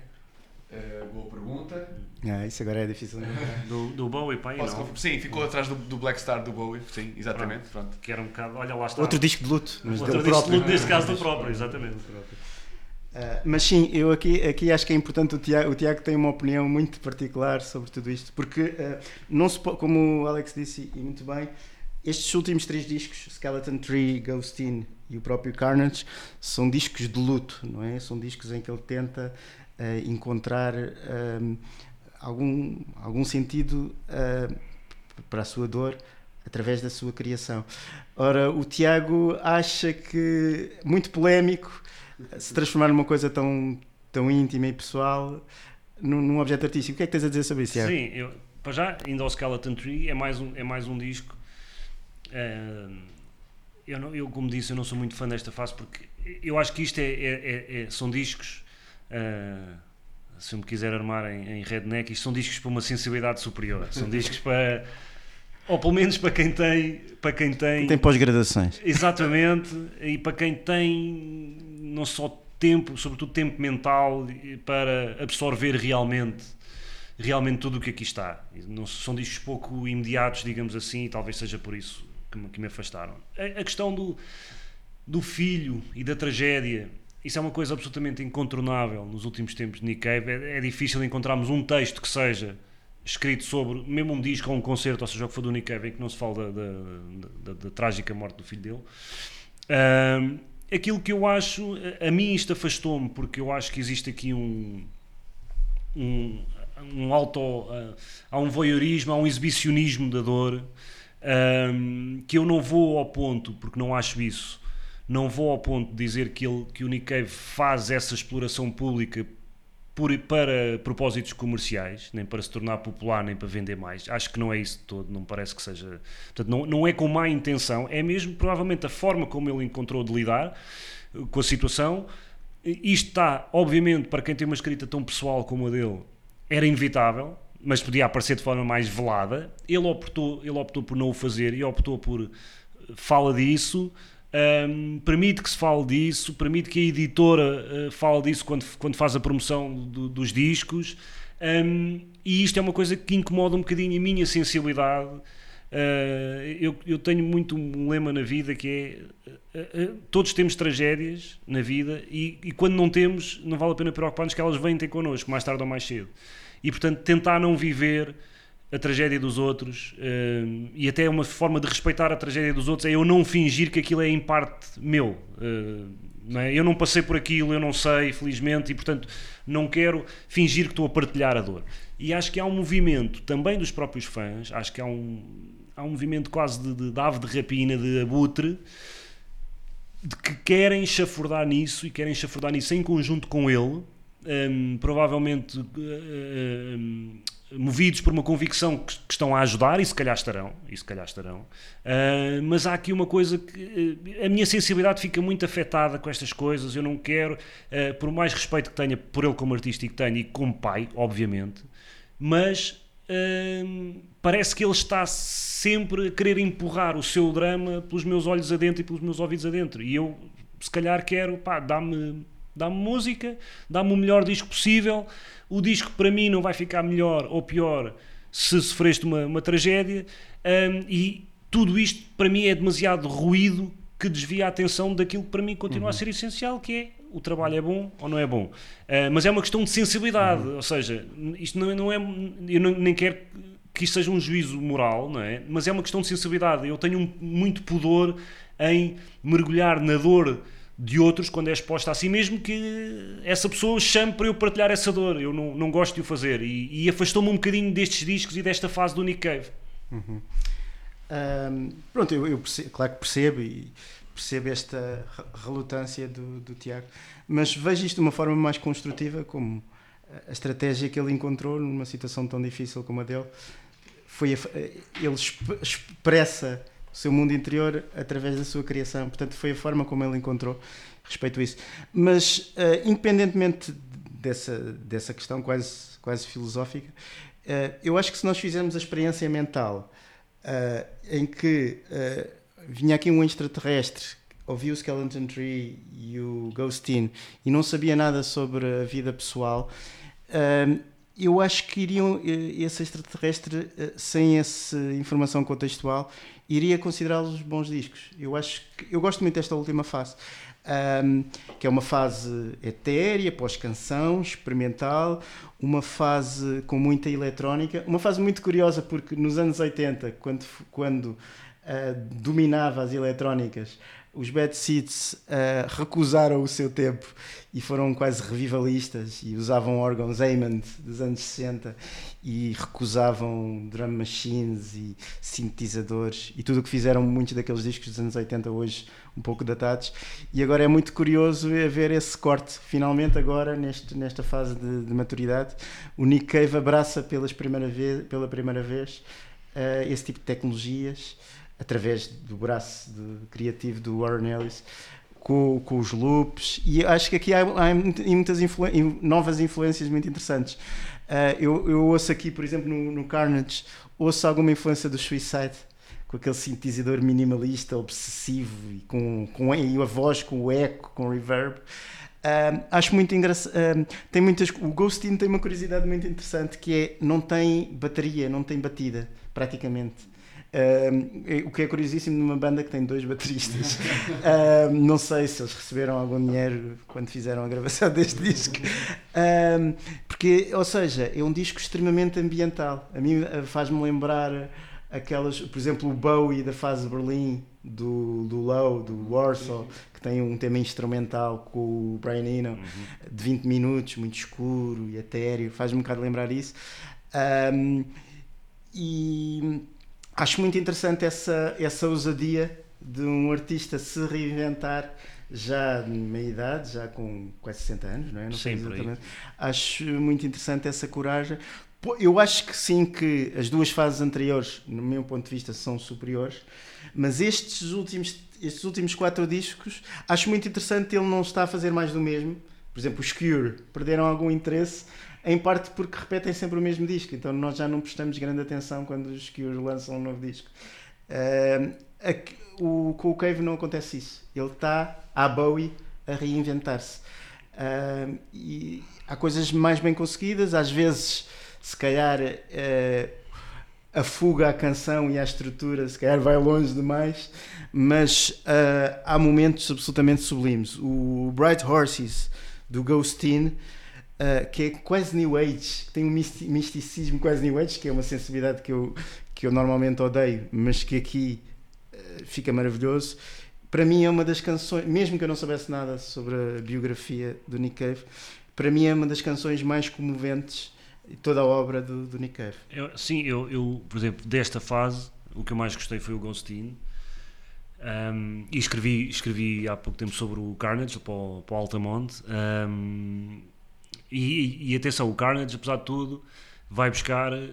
[SPEAKER 2] Uh, boa pergunta.
[SPEAKER 4] Ah, isso agora é difícil.
[SPEAKER 3] Do, do Bowie, pai,
[SPEAKER 2] Posso
[SPEAKER 3] não?
[SPEAKER 2] Sim, ficou atrás do, do Black Star do Bowie, sim, exatamente. Pronto.
[SPEAKER 3] Que era um bocado, olha lá está.
[SPEAKER 4] Outro disco de luto, mas
[SPEAKER 3] Outro disco de
[SPEAKER 4] próprio.
[SPEAKER 3] luto, neste caso do próprio, exatamente.
[SPEAKER 4] Ah, mas sim, eu aqui, aqui acho que é importante o Tiago, o Tiago tem uma opinião muito particular sobre tudo isto, porque ah, não se como o Alex disse e muito bem, estes últimos três discos, Skeleton Tree, Ghost In e o próprio Carnage, são discos de luto, não é? São discos em que ele tenta eh, encontrar ehm, algum, algum sentido eh, para a sua dor através da sua criação. Ora, o Tiago acha que, muito polémico, se transformar numa coisa tão, tão íntima e pessoal num, num objeto artístico. O que é que tens a dizer sobre isso, Tiago?
[SPEAKER 3] Sim, eu, para já, ainda ao Skeleton Tree é mais um, é mais um disco. Eh, eu, não, eu, como disse, eu não sou muito fã desta fase porque eu acho que isto é, é- é- é- são discos. eh, se eu me quiser armar em, em redneck, isto são discos para uma sensibilidade superior. São discos para. Ou pelo menos para quem tem. Para quem tem,
[SPEAKER 4] Tem pós-graduações.
[SPEAKER 3] Exatamente, e para quem tem não só tempo, sobretudo tempo mental para absorver realmente, realmente tudo o que aqui está. Não, são discos pouco imediatos, digamos assim, e talvez seja por isso que me, que me afastaram. A, a questão do, do filho e da tragédia, isso é uma coisa absolutamente incontornável nos últimos tempos de Nick Cave. É, é difícil encontrarmos um texto que seja escrito sobre, mesmo um disco ou um concerto, ou seja, o que for do Nick Cave, em que não se fala da, da- da- da trágica morte do filho dele. Ahm, aquilo que eu acho, a, a mim isto afastou-me, porque eu acho que existe aqui um. um, um auto. ah, há um voyeurismo, há um exibicionismo da dor, ahm, que eu não vou ao ponto, porque não acho isso. Não vou ao ponto de dizer que, ele, que o Cave faz essa exploração pública por- para propósitos comerciais, nem para se tornar popular, nem para vender mais. Acho que não é isso de todo, não parece que seja. Portanto, não, não é com má intenção, é mesmo provavelmente a forma como ele encontrou de lidar eh, com a situação. Isto está, obviamente, para quem tem uma escrita tão pessoal como a dele, era inevitável, mas podia aparecer de forma mais velada. Ele optou, ele optou por não o fazer e optou por eh, fala disso. hum, permite que se fale disso, permite que a editora eh, fale disso quando, quando faz a promoção do- dos discos, hum, e isto é uma coisa que incomoda um bocadinho a minha sensibilidade. Uh, eu, eu tenho muito um lema na vida que é uh, uh, todos temos tragédias na vida e, e quando não temos não vale a pena preocupar-nos que elas vêm ter connosco mais tarde ou mais cedo e portanto tentar não viver a tragédia dos outros uh, e até uma forma de respeitar a tragédia dos outros é eu não fingir que aquilo é em parte meu uh, não é? eu não passei por aquilo, eu não sei felizmente e portanto não quero fingir que estou a partilhar a dor e acho que há um movimento também dos próprios fãs acho que há um, há um movimento quase de, de, de ave de rapina, de abutre de que querem chafurdar nisso e querem chafurdar nisso em conjunto com ele um, provavelmente um, movidos por uma convicção que, que, estão a ajudar, e se calhar estarão, e se calhar estarão. Uh, mas há aqui uma coisa que uh, a minha sensibilidade fica muito afetada com estas coisas. Eu não quero, uh, por mais respeito que tenha por ele como artista e que tenha, e como pai, obviamente, mas parece que ele está sempre a querer empurrar o seu drama pelos meus olhos adentro e pelos meus ouvidos adentro. E eu, se calhar, quero, pá, dá-me dá-me música, dá-me o melhor disco possível. O disco para mim não vai ficar melhor ou pior se sofreste uma, uma tragédia. Um, e tudo isto para mim é demasiado ruído que desvia a atenção daquilo que para mim continua uhum. a ser essencial, que é o trabalho é bom ou não é bom. Uh, mas é uma questão de sensibilidade, uhum. ou seja, isto não, não é. Eu não, nem quero que isto seja um juízo moral, não é? Mas é uma questão de sensibilidade. Eu tenho um, muito pudor em mergulhar na dor de outros quando é exposta a si mesmo que essa pessoa chame para eu partilhar essa dor. Eu não, não gosto de o fazer e, e afastou-me um bocadinho destes discos e desta fase do Nick Cave.
[SPEAKER 4] Uhum. Um, pronto, eu, eu percebo, claro que percebo e percebo esta relutância do, do Tiago, mas vejo isto de uma forma mais construtiva, como a estratégia que ele encontrou numa situação tão difícil como a dele. Foi ele expressa seu mundo interior através da sua criação. Portanto, foi a forma como ele encontrou respeito isso. Mas, uh, independentemente dessa, dessa questão quase, quase filosófica, uh, eu acho que se nós fizermos a experiência mental uh, em que vinha aqui um extraterrestre, ouviu o Skeleton Tree e o Ghostin e não sabia nada sobre a vida pessoal, eu acho que iriam, esse extraterrestre, sem essa informação contextual, iria considerá-los bons discos. Eu acho que eu gosto muito desta última fase, um, que é uma fase etérea, pós-canção, experimental, uma fase com muita eletrónica, uma fase muito curiosa porque nos anos 80, quando, quando ah, dominava as eletrónicas. Os Bad Seeds ah, recusaram o seu tempo e foram quase revivalistas e usavam órgãos Hammond dos anos 60 e recusavam drum machines e sintetizadores e tudo o que fizeram muitos daqueles discos dos anos 80 hoje um pouco datados. E agora é muito curioso ver esse corte finalmente agora neste, nesta fase de, de maturidade. O Nick Cave abraça pelas primeira vez, pela primeira vez eh, esse tipo de tecnologias através do braço de- criativo do Warren Ellis com, com os loops e acho que aqui há, há muitas influ- in- novas influências muito interessantes Uh, eu, eu ouço aqui, por exemplo, no, no Carnage, ouço alguma influência do Suicide, com aquele sintetizador minimalista, obsessivo, e com, com e a voz com o eco, com o reverb. Um, acho muito engraçado. um, tem muitas, o Ghostin tem uma curiosidade muito interessante que é não tem bateria, não tem batida, praticamente. É- o que é curiosíssimo numa banda que tem dois bateristas. Um, não sei se eles receberam algum dinheiro quando fizeram a gravação deste disco. Um, porque, ou seja, é um disco extremamente ambiental. A mim eh, faz-me lembrar aquelas, por exemplo, o Bowie da fase Berlim, do, do Low, do Warsaw, que tem um tema instrumental com o Brian Eno de 20 minutos, muito escuro e etéreo, faz-me um bocado lembrar isso. Um, e acho muito interessante essa, essa ousadia de um artista se reinventar já de meia idade, já com quase 60 anos, não é? Não sei exatamente. Acho muito interessante essa coragem. Eu acho que sim, que as duas fases anteriores, no meu ponto de vista, são superiores, mas estes últimos, estes últimos quatro discos, acho muito interessante ele não está a fazer mais do mesmo. Por exemplo, os Cure perderam algum interesse, em parte porque repetem sempre o mesmo disco, então nós já não prestamos grande atenção quando os Cure lançam um novo disco. Aqui- o, com o Cave não acontece isso. Ele está à Bowie a reinventar-se. Ah, e há coisas mais bem conseguidas, às vezes, se calhar, eh, a fuga à canção e à estrutura, se calhar vai longe demais, mas ah, há momentos absolutamente sublimes. O Bright Horses do Ghostin, ah, que é quase New Age, tem um misti- misticismo quase New Age, que é uma sensibilidade que eu, que eu normalmente odeio, mas que aqui eh, fica maravilhoso. Para mim é uma das canções, mesmo que eu não soubesse nada sobre a biografia do Nick Cave, para mim é uma das canções mais comoventes de toda a obra do, do Nick Cave.
[SPEAKER 3] Eu- sim, eu, eu, por exemplo, desta fase, o que eu mais gostei foi o Ghostin. Um, e escrevi, escrevi há pouco tempo sobre o Carnage para o, para o Altamont. Um, e, e atenção, o Carnage, apesar de tudo, vai buscar. eh,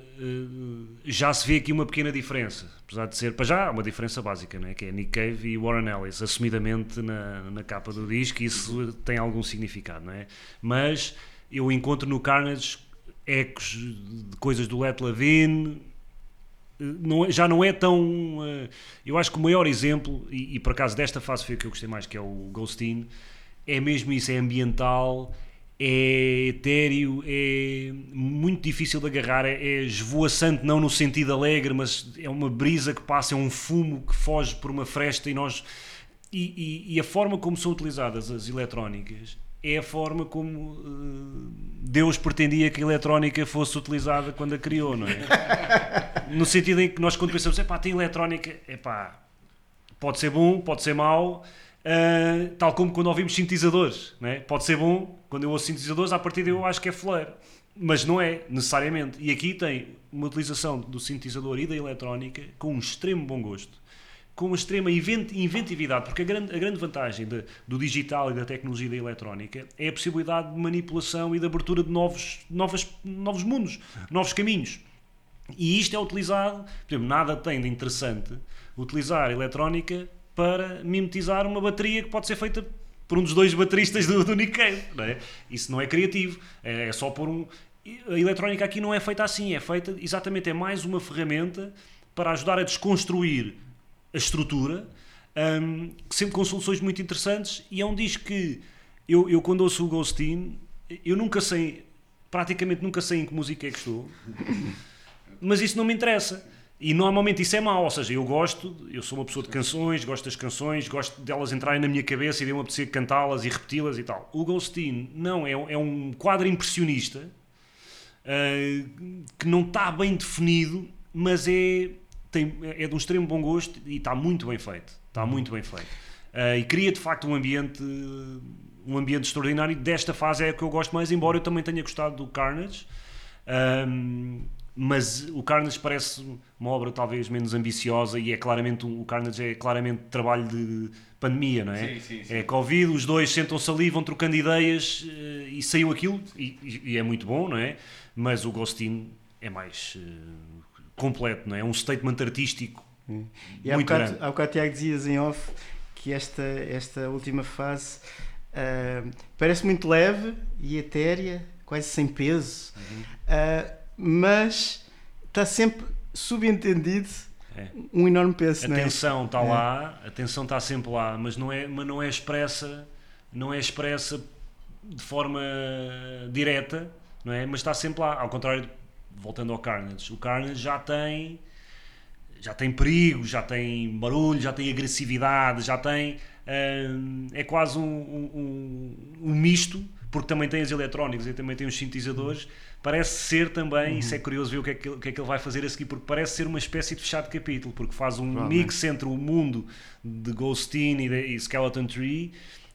[SPEAKER 3] já se vê aqui uma pequena diferença, apesar de ser, para já, uma diferença básica, né? que é Nick Cave e Warren Ellis, assumidamente na, na capa do disco, e isso tem algum significado, não é? Mas eu encontro no Carnage ecos de coisas do Let Levine. eh, Não é- já não é tão. eh, Eu acho que o maior exemplo, e, e por acaso desta fase foi o que eu gostei mais, que é o Ghostin, é mesmo isso, é ambiental, é etéreo, é muito difícil de agarrar, é, é esvoaçante, não no sentido alegre, mas é uma brisa que passa, é um fumo que foge por uma fresta e nós. E, e- e a forma como são utilizadas as eletrónicas é a forma como eh, Deus pretendia que a eletrónica fosse utilizada quando a criou, não é? No sentido em que nós quando pensamos, epá, tem eletrónica, epá, pode ser bom, pode ser mau, ah, tal como quando ouvimos sintetizadores, é? pode ser bom, quando eu ouço sintetizadores, a partir daí eu acho que é flair, mas não é, necessariamente. E aqui tem uma utilização do sintetizador e da eletrónica com um extremo bom gosto, com uma extrema invent- inventividade, porque a grande, a grande vantagem de- do digital e da tecnologia da eletrónica é a possibilidade de manipulação e de abertura de novos, novas, novos mundos, novos caminhos. E isto é utilizado, por exemplo, nada tem de interessante utilizar eletrónica para mimetizar uma bateria que pode ser feita por um dos dois bateristas do, do Nick Cave. Não é? Isso não é criativo, é, é só por um. A eletrónica aqui não é feita assim, é feita exatamente, é mais uma ferramenta para ajudar a desconstruir a estrutura, hum, sempre com soluções muito interessantes. E é um disco que eu, eu quando ouço o Ghostin, eu nunca sei, praticamente nunca sei em que música é que estou mas isso não me interessa. E normalmente isso é mau, ou seja, eu gosto, eu sou uma pessoa de canções, gosto das canções, gosto delas entrarem na minha cabeça e de me apetecer cantá-las e repeti-las e tal. O Ghostin, não, é, é um quadro impressionista ah, que não está bem definido, mas é tem, é de um extremo bom gosto e está muito bem feito. Está muito bem feito. Uh, e cria de facto um ambiente um ambiente extraordinário. Desta fase é a que eu gosto mais, embora eu também tenha gostado do Carnage. Um, mas o Carnage parece uma obra talvez menos ambiciosa e é claramente o Carnage é claramente trabalho de pandemia, não é?
[SPEAKER 2] Sim, sim, sim.
[SPEAKER 3] É Covid, os dois sentam-se ali, vão trocando ideias eh, e saiu aquilo e, e- e é muito bom, não é? Mas o Ghostin é mais eh, completo, não é? É um statement artístico
[SPEAKER 4] E há
[SPEAKER 3] muito
[SPEAKER 4] bocado,
[SPEAKER 3] grande.
[SPEAKER 4] há bocado Tiago dizias em off que esta, esta última fase ah, parece muito leve e etérea, quase sem peso,
[SPEAKER 3] Uhum.
[SPEAKER 4] Ah, mas está sempre subentendido
[SPEAKER 3] É.
[SPEAKER 4] um enorme peso,
[SPEAKER 3] A
[SPEAKER 4] é?
[SPEAKER 3] tensão está
[SPEAKER 4] É.
[SPEAKER 3] lá, a tensão está sempre lá, mas não é, mas não é expressa, não é expressa de forma direta, não é? Mas está sempre lá. Ao contrário, voltando ao Carnage, o Carnage já tem já tem perigo, já tem barulho, já tem agressividade, já tem hum, é quase um, um, um- um misto, porque também tem as eletrónicas e também tem os sintetizadores. Parece ser também, isso é curioso ver o que é que, ele- o que é que ele vai fazer a seguir, porque parece ser uma espécie de fechado de capítulo, porque faz um mix entre o mundo de Ghostin e, de, e Skeleton Tree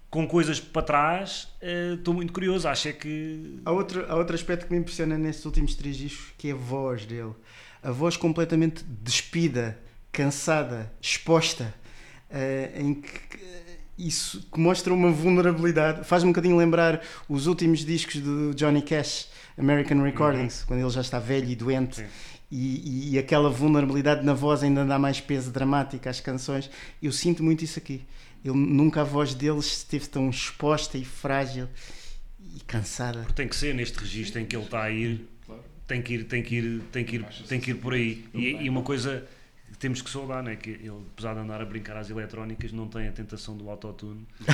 [SPEAKER 3] com coisas para trás. Eh, Estou muito curioso, acho é que
[SPEAKER 4] Há outro, há outro aspecto que me impressiona nestes últimos três discos que é a voz dele. A voz completamente despida, cansada, exposta, eh, em que isso que mostra uma vulnerabilidade. Faz-me um bocadinho lembrar os últimos discos do Johnny Cash, American Recordings, quando ele já está velho e doente. E, e- e aquela vulnerabilidade na voz ainda dá mais peso dramático às canções. Eu sinto muito isso aqui. Ele, nunca a voz dele esteve tão exposta e frágil e cansada.
[SPEAKER 3] tem que ser neste registro em que ele está a ir, tem que ir, tem que ir, tem que ir, tem que ir por aí. E, e uma coisa temos que saudar, né? que ele, apesar de andar a brincar às eletrónicas, não tem a tentação do autotune,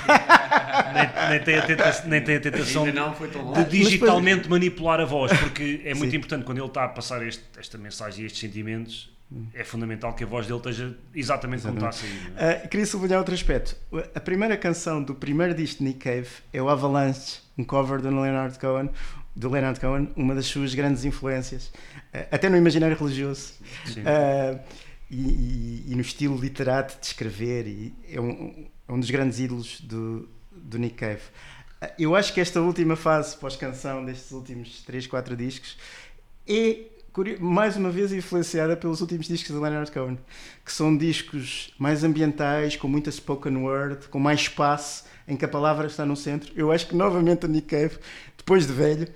[SPEAKER 3] nem, nem, tem a tenta- nem tem a tentação
[SPEAKER 2] Ainda não foi tão
[SPEAKER 3] de digitalmente manipular a voz, porque é muito
[SPEAKER 4] Sim.
[SPEAKER 3] importante quando ele está a passar este- esta mensagem e estes sentimentos. É fundamental que a voz dele esteja exatamente como está a sair. é?
[SPEAKER 4] Ah, queria sublinhar outro aspecto. A primeira canção do primeiro disco de Nick Cave é o Avalanche, um cover do Leonard Cohen, do Leonard Cohen, uma das suas grandes influências, ah, até no imaginário religioso.
[SPEAKER 3] Sim.
[SPEAKER 4] Ah, e, e- e no estilo literato de escrever, e é, um, é um dos grandes ídolos do, do Nick Cave. Eu acho que esta última fase pós-canção destes últimos 3, 4 discos é mais uma vez influenciada pelos últimos discos de Leonard Cohen, que são discos mais ambientais, com muita spoken word, com mais espaço, em que a palavra está no centro. Eu acho que novamente o Nick Cave, depois de velho,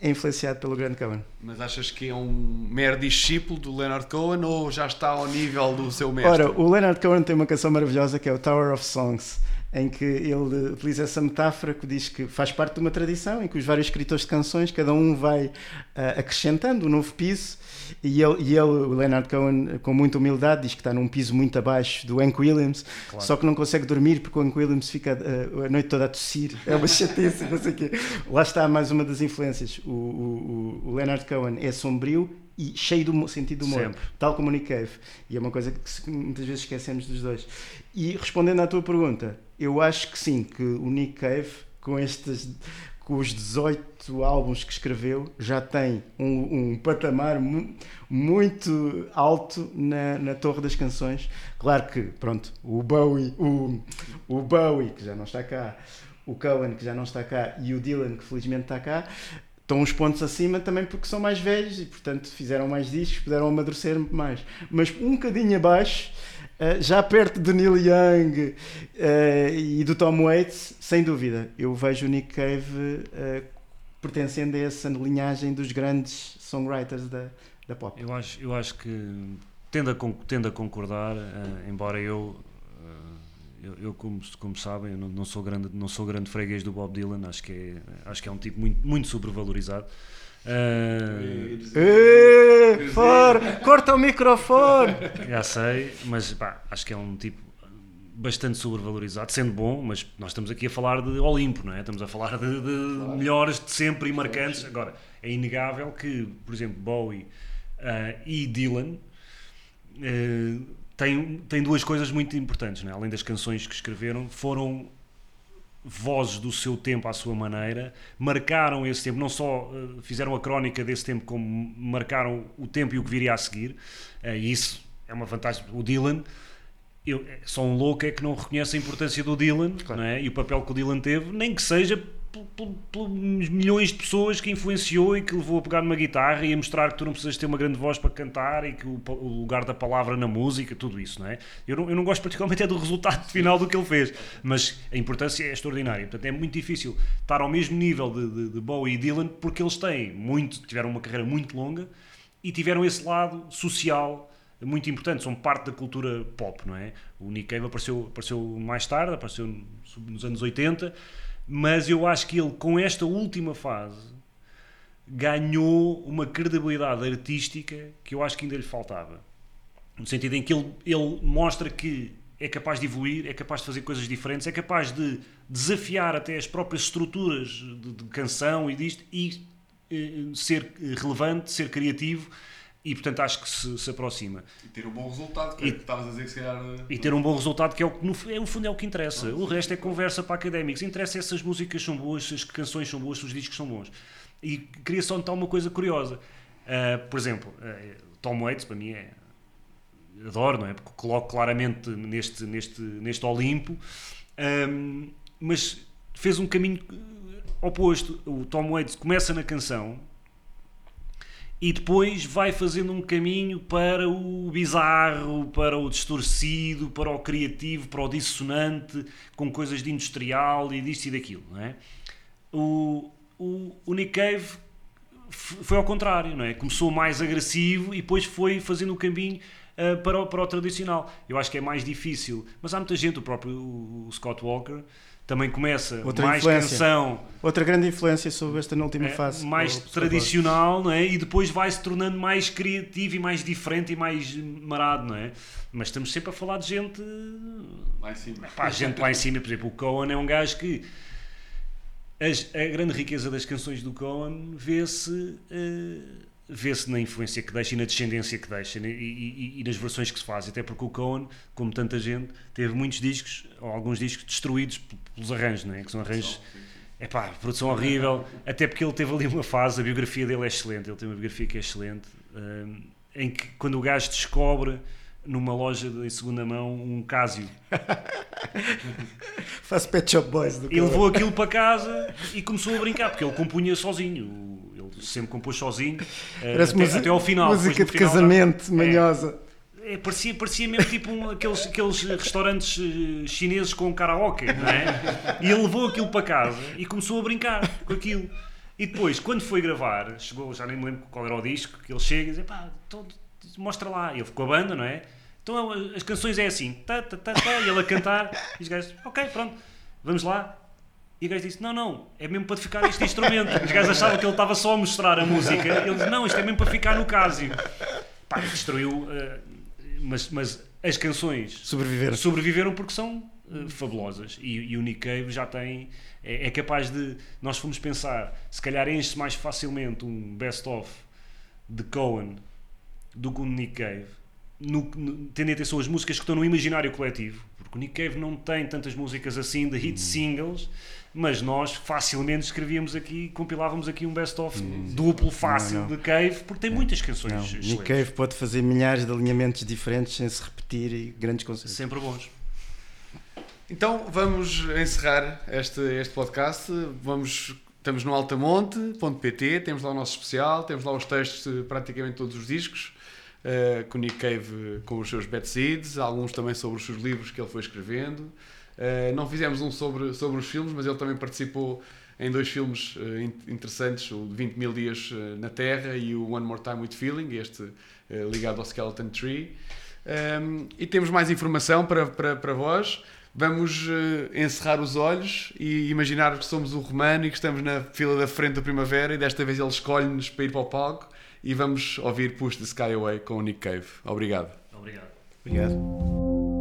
[SPEAKER 4] é influenciado pelo grande Cohen.
[SPEAKER 2] Mas achas que é um mero discípulo do Leonard Cohen ou já está ao nível do seu mestre?
[SPEAKER 4] Ora, o Leonard Cohen tem uma canção maravilhosa que é o Tower of Songs, em que ele utiliza essa metáfora que diz que faz parte de uma tradição em que os vários escritores de canções, cada um vai ah, acrescentando um novo piso, e ele, e ele, o Leonard Cohen, com muita humildade, diz que está num piso muito abaixo do Hank Williams,
[SPEAKER 3] Claro.
[SPEAKER 4] só que não consegue dormir porque o Hank Williams fica ah, a noite toda a tossir. É uma chatice, não sei o quê. Lá está mais uma das influências. O, o, o- Leonard Cohen é sombrio e cheio do sentido do humor
[SPEAKER 3] Sempre.
[SPEAKER 4] tal como o Nick Cave. E é uma coisa que muitas vezes esquecemos dos dois. E respondendo à tua pergunta, eu acho que sim, que o Nick Cave, com estes com os 18 álbuns que escreveu, já tem um, um patamar mu- muito alto na, na torre das canções. Claro que, pronto, o Bowie, o, o Bowie, que já não está cá, o Cohen, que já não está cá, e o Dylan, que felizmente está cá, estão uns pontos acima também porque são mais velhos e, portanto, fizeram mais discos, puderam amadurecer mais. Mas um bocadinho abaixo, eh, já perto de Neil Young eh, e do Tom Waits, sem dúvida, eu vejo o Nick Cave eh, pertencendo a essa linhagem dos grandes songwriters da, da pop.
[SPEAKER 3] Eu acho, eu acho que tendo a, tendo a concordar, eh, embora eu, eh, eu, eu, como, como sabem, eu não, não sou grande, não sou grande freguês do Bob Dylan, acho que é, acho que é um tipo muito, muito sobrevalorizado. Eh,
[SPEAKER 4] Eh, fora, corta o microfone!
[SPEAKER 3] já sei, mas pá, acho que é um tipo bastante sobrevalorizado, sendo bom, mas nós estamos aqui a falar de Olimpo, não é? Estamos a falar de, de melhores de sempre e marcantes. Agora, é inegável que, por exemplo, Bowie ah, e Dylan eh, têm, têm duas coisas muito importantes, não é? além das canções que escreveram, foram vozes do seu tempo à sua maneira, marcaram esse tempo, não só eh, fizeram a crónica desse tempo, como marcaram o tempo e o que viria a seguir, eh, e isso é uma vantagem. O Dylan, eu, só um louco é que não reconhece a importância do Dylan
[SPEAKER 4] Claro.
[SPEAKER 3] não é? e o papel que o Dylan teve, nem que seja pel- pel- pelos milhões de pessoas que influenciou e que levou a pegar numa guitarra e a mostrar que tu não precisas ter uma grande voz para cantar e que o, o lugar da palavra na música, tudo isso, não é? Eu não, eu não gosto particularmente é do resultado final do que ele fez, mas a importância é extraordinária. Portanto, é muito difícil estar ao mesmo nível de, de, de Bowie e Dylan porque eles têm muito, tiveram uma carreira muito longa e tiveram esse lado social muito importante, são parte da cultura pop, não é? O Nick Cave apareceu, apareceu mais tarde, apareceu nos anos 80, mas eu acho que ele, com esta última fase, ganhou uma credibilidade artística que eu acho que ainda lhe faltava. No sentido em que ele, ele mostra que é capaz de evoluir, é capaz de fazer coisas diferentes, é capaz de desafiar até as próprias estruturas de, de canção e disto e eh, ser relevante, ser criativo e portanto acho que se, se aproxima.
[SPEAKER 2] E ter um bom resultado, que
[SPEAKER 3] E-
[SPEAKER 2] é que estavas a dizer que se calhar.
[SPEAKER 3] E ter um bom resultado, que é o que no, é, no fundo é o que interessa. O resto é conversa para académicos. Interessa é se as músicas são boas, se as canções são boas, se os discos são bons. E queria só notar uma coisa curiosa. Ah, por exemplo, ah, Tom Waits, para mim, é. Adoro, não é? Porque coloco claramente neste, neste, neste Olimpo. Ahm, mas fez um caminho eh, oposto. O Tom Waits começa na canção e depois vai fazendo um caminho para o bizarro, para o distorcido, para o criativo, para o dissonante, com coisas de industrial e disto e daquilo, não é? O, o, o Nick Cave foi ao contrário, não é? Começou mais agressivo e depois foi fazendo o caminho ah, para, o, para o tradicional. Eu acho que é mais difícil, mas há muita gente, o próprio o Scott Walker também começa
[SPEAKER 4] Outra
[SPEAKER 3] mais
[SPEAKER 4] influência.
[SPEAKER 3] canção
[SPEAKER 4] Outra grande influência sobre esta na última
[SPEAKER 3] é,
[SPEAKER 4] fase.
[SPEAKER 3] mais
[SPEAKER 4] Oh,
[SPEAKER 3] tradicional, não é? E depois vai se tornando mais criativo e mais diferente e mais marado, não é? Mas estamos sempre a falar de gente,
[SPEAKER 2] Lá em cima.
[SPEAKER 3] pá, gente lá em cima, por exemplo, o Cohen é um gajo que as- a grande riqueza das canções do Cohen vê-se eh, vê-se na influência que deixa e na descendência que deixa e, e- e nas versões que se faz, até porque o Cohen, como tanta gente, teve muitos discos, ou alguns discos destruídos pelos arranjos, não é? Que são arranjos é pá, produção horrível, até porque ele teve ali uma fase, a biografia dele é excelente, ele tem uma biografia que é excelente, hum, em que quando o gajo descobre numa loja de- em segunda mão um Casio,
[SPEAKER 4] Faz Pet Shop Boys do
[SPEAKER 3] ele levou aquilo para casa e começou a brincar, porque ele compunha sozinho, sempre compôs sozinho, eh,
[SPEAKER 4] Parece
[SPEAKER 3] até, até ao final.
[SPEAKER 4] música de
[SPEAKER 3] final já-
[SPEAKER 4] casamento
[SPEAKER 3] É.
[SPEAKER 4] manhosa.
[SPEAKER 3] É, parecia, parecia mesmo tipo um, aqueles, aqueles restaurantes eh, chineses com karaoke, não é? E ele levou aquilo para casa e começou a brincar com aquilo. E depois, quando foi gravar, chegou, já nem me lembro qual era o disco, que ele chega e diz: pá, então, mostra lá. E ele ficou a banda, não é? Então as canções é assim, tá, tá, tá, tá, e ele a cantar, e os gajos, ok, pronto, vamos lá. E o gajo disse: Não, não, é mesmo para ficar este instrumento. Os gajos achavam que ele estava só a mostrar a música. Ele disse: Não, isto é mesmo para ficar no Casio. Pá, destruiu. eh, mas, mas as canções
[SPEAKER 4] Sobreviver.
[SPEAKER 3] sobreviveram porque são eh, fabulosas. E, e o Nick Cave já tem. É, é capaz de. Nós fomos pensar, se calhar enche mais facilmente um best-of de Cohen do que o Nick Cave. No, no, tendo em atenção as músicas que estão no imaginário coletivo, porque o Nick Cave não tem tantas músicas assim de hit singles, mas nós facilmente escrevíamos aqui, compilávamos aqui um best-of duplo fácil
[SPEAKER 4] Não, não.
[SPEAKER 3] de Cave, porque tem muitas canções
[SPEAKER 4] Não,
[SPEAKER 3] excelentes.
[SPEAKER 4] Nick Cave pode fazer milhares de alinhamentos diferentes sem se repetir e grandes concertos.
[SPEAKER 3] sempre bons.
[SPEAKER 2] Então vamos encerrar este, este podcast. Vamos, estamos no altamonte.pt, temos lá o nosso especial, temos lá os textos de praticamente todos os discos, eh, com o Nick Cave com os seus bad seeds, alguns também sobre os seus livros que ele foi escrevendo. Eh, não fizemos um sobre, sobre os filmes, mas ele também participou em dois filmes in- interessantes, o de 20 mil dias eh, na Terra e o One More Time with Feeling, este ligado ao Skeleton Tree. Um, e temos mais informação para, para, para vós. Vamos encerrar os olhos e imaginar que somos o Romano e que estamos na fila da frente da primavera e desta vez ele escolhe-nos para ir para o palco e vamos ouvir Push the Sky Away com o Nick Cave. Obrigado.
[SPEAKER 3] Obrigado.
[SPEAKER 4] Obrigado.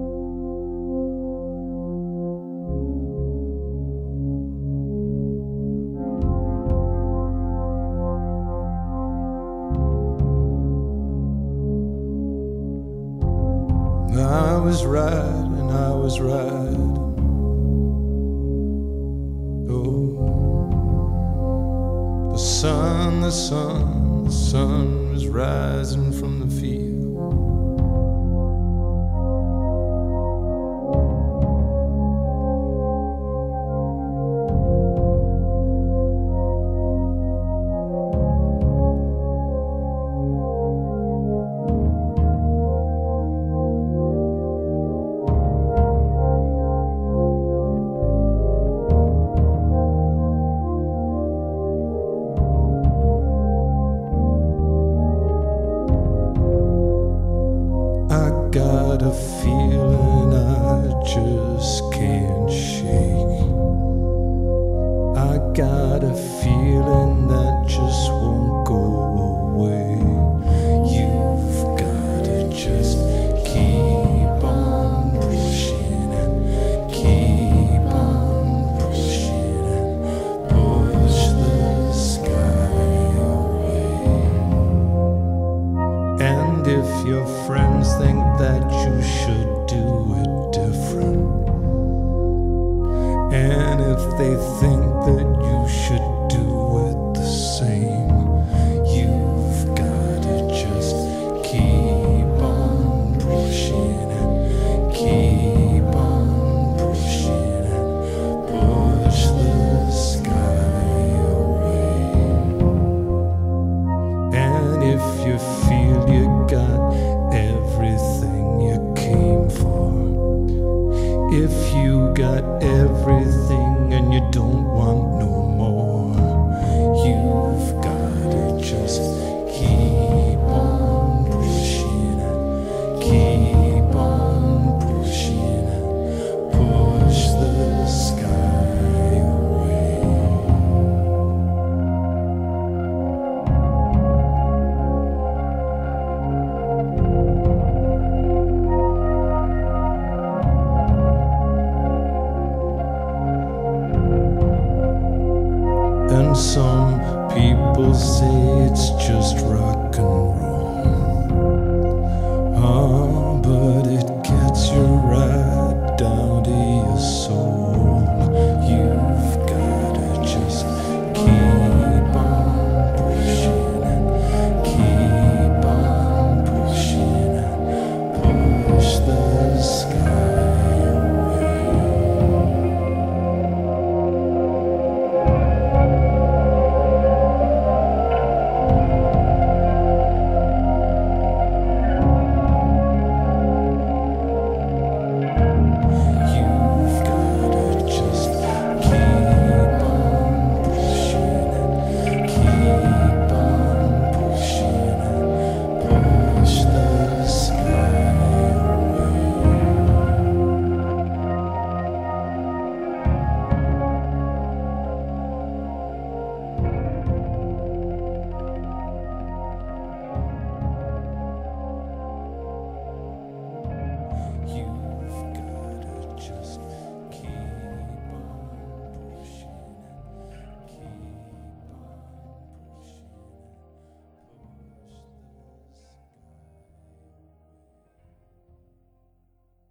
[SPEAKER 5] Was riding, I was riding. Oh, the sun, the sun, the sun was rising from the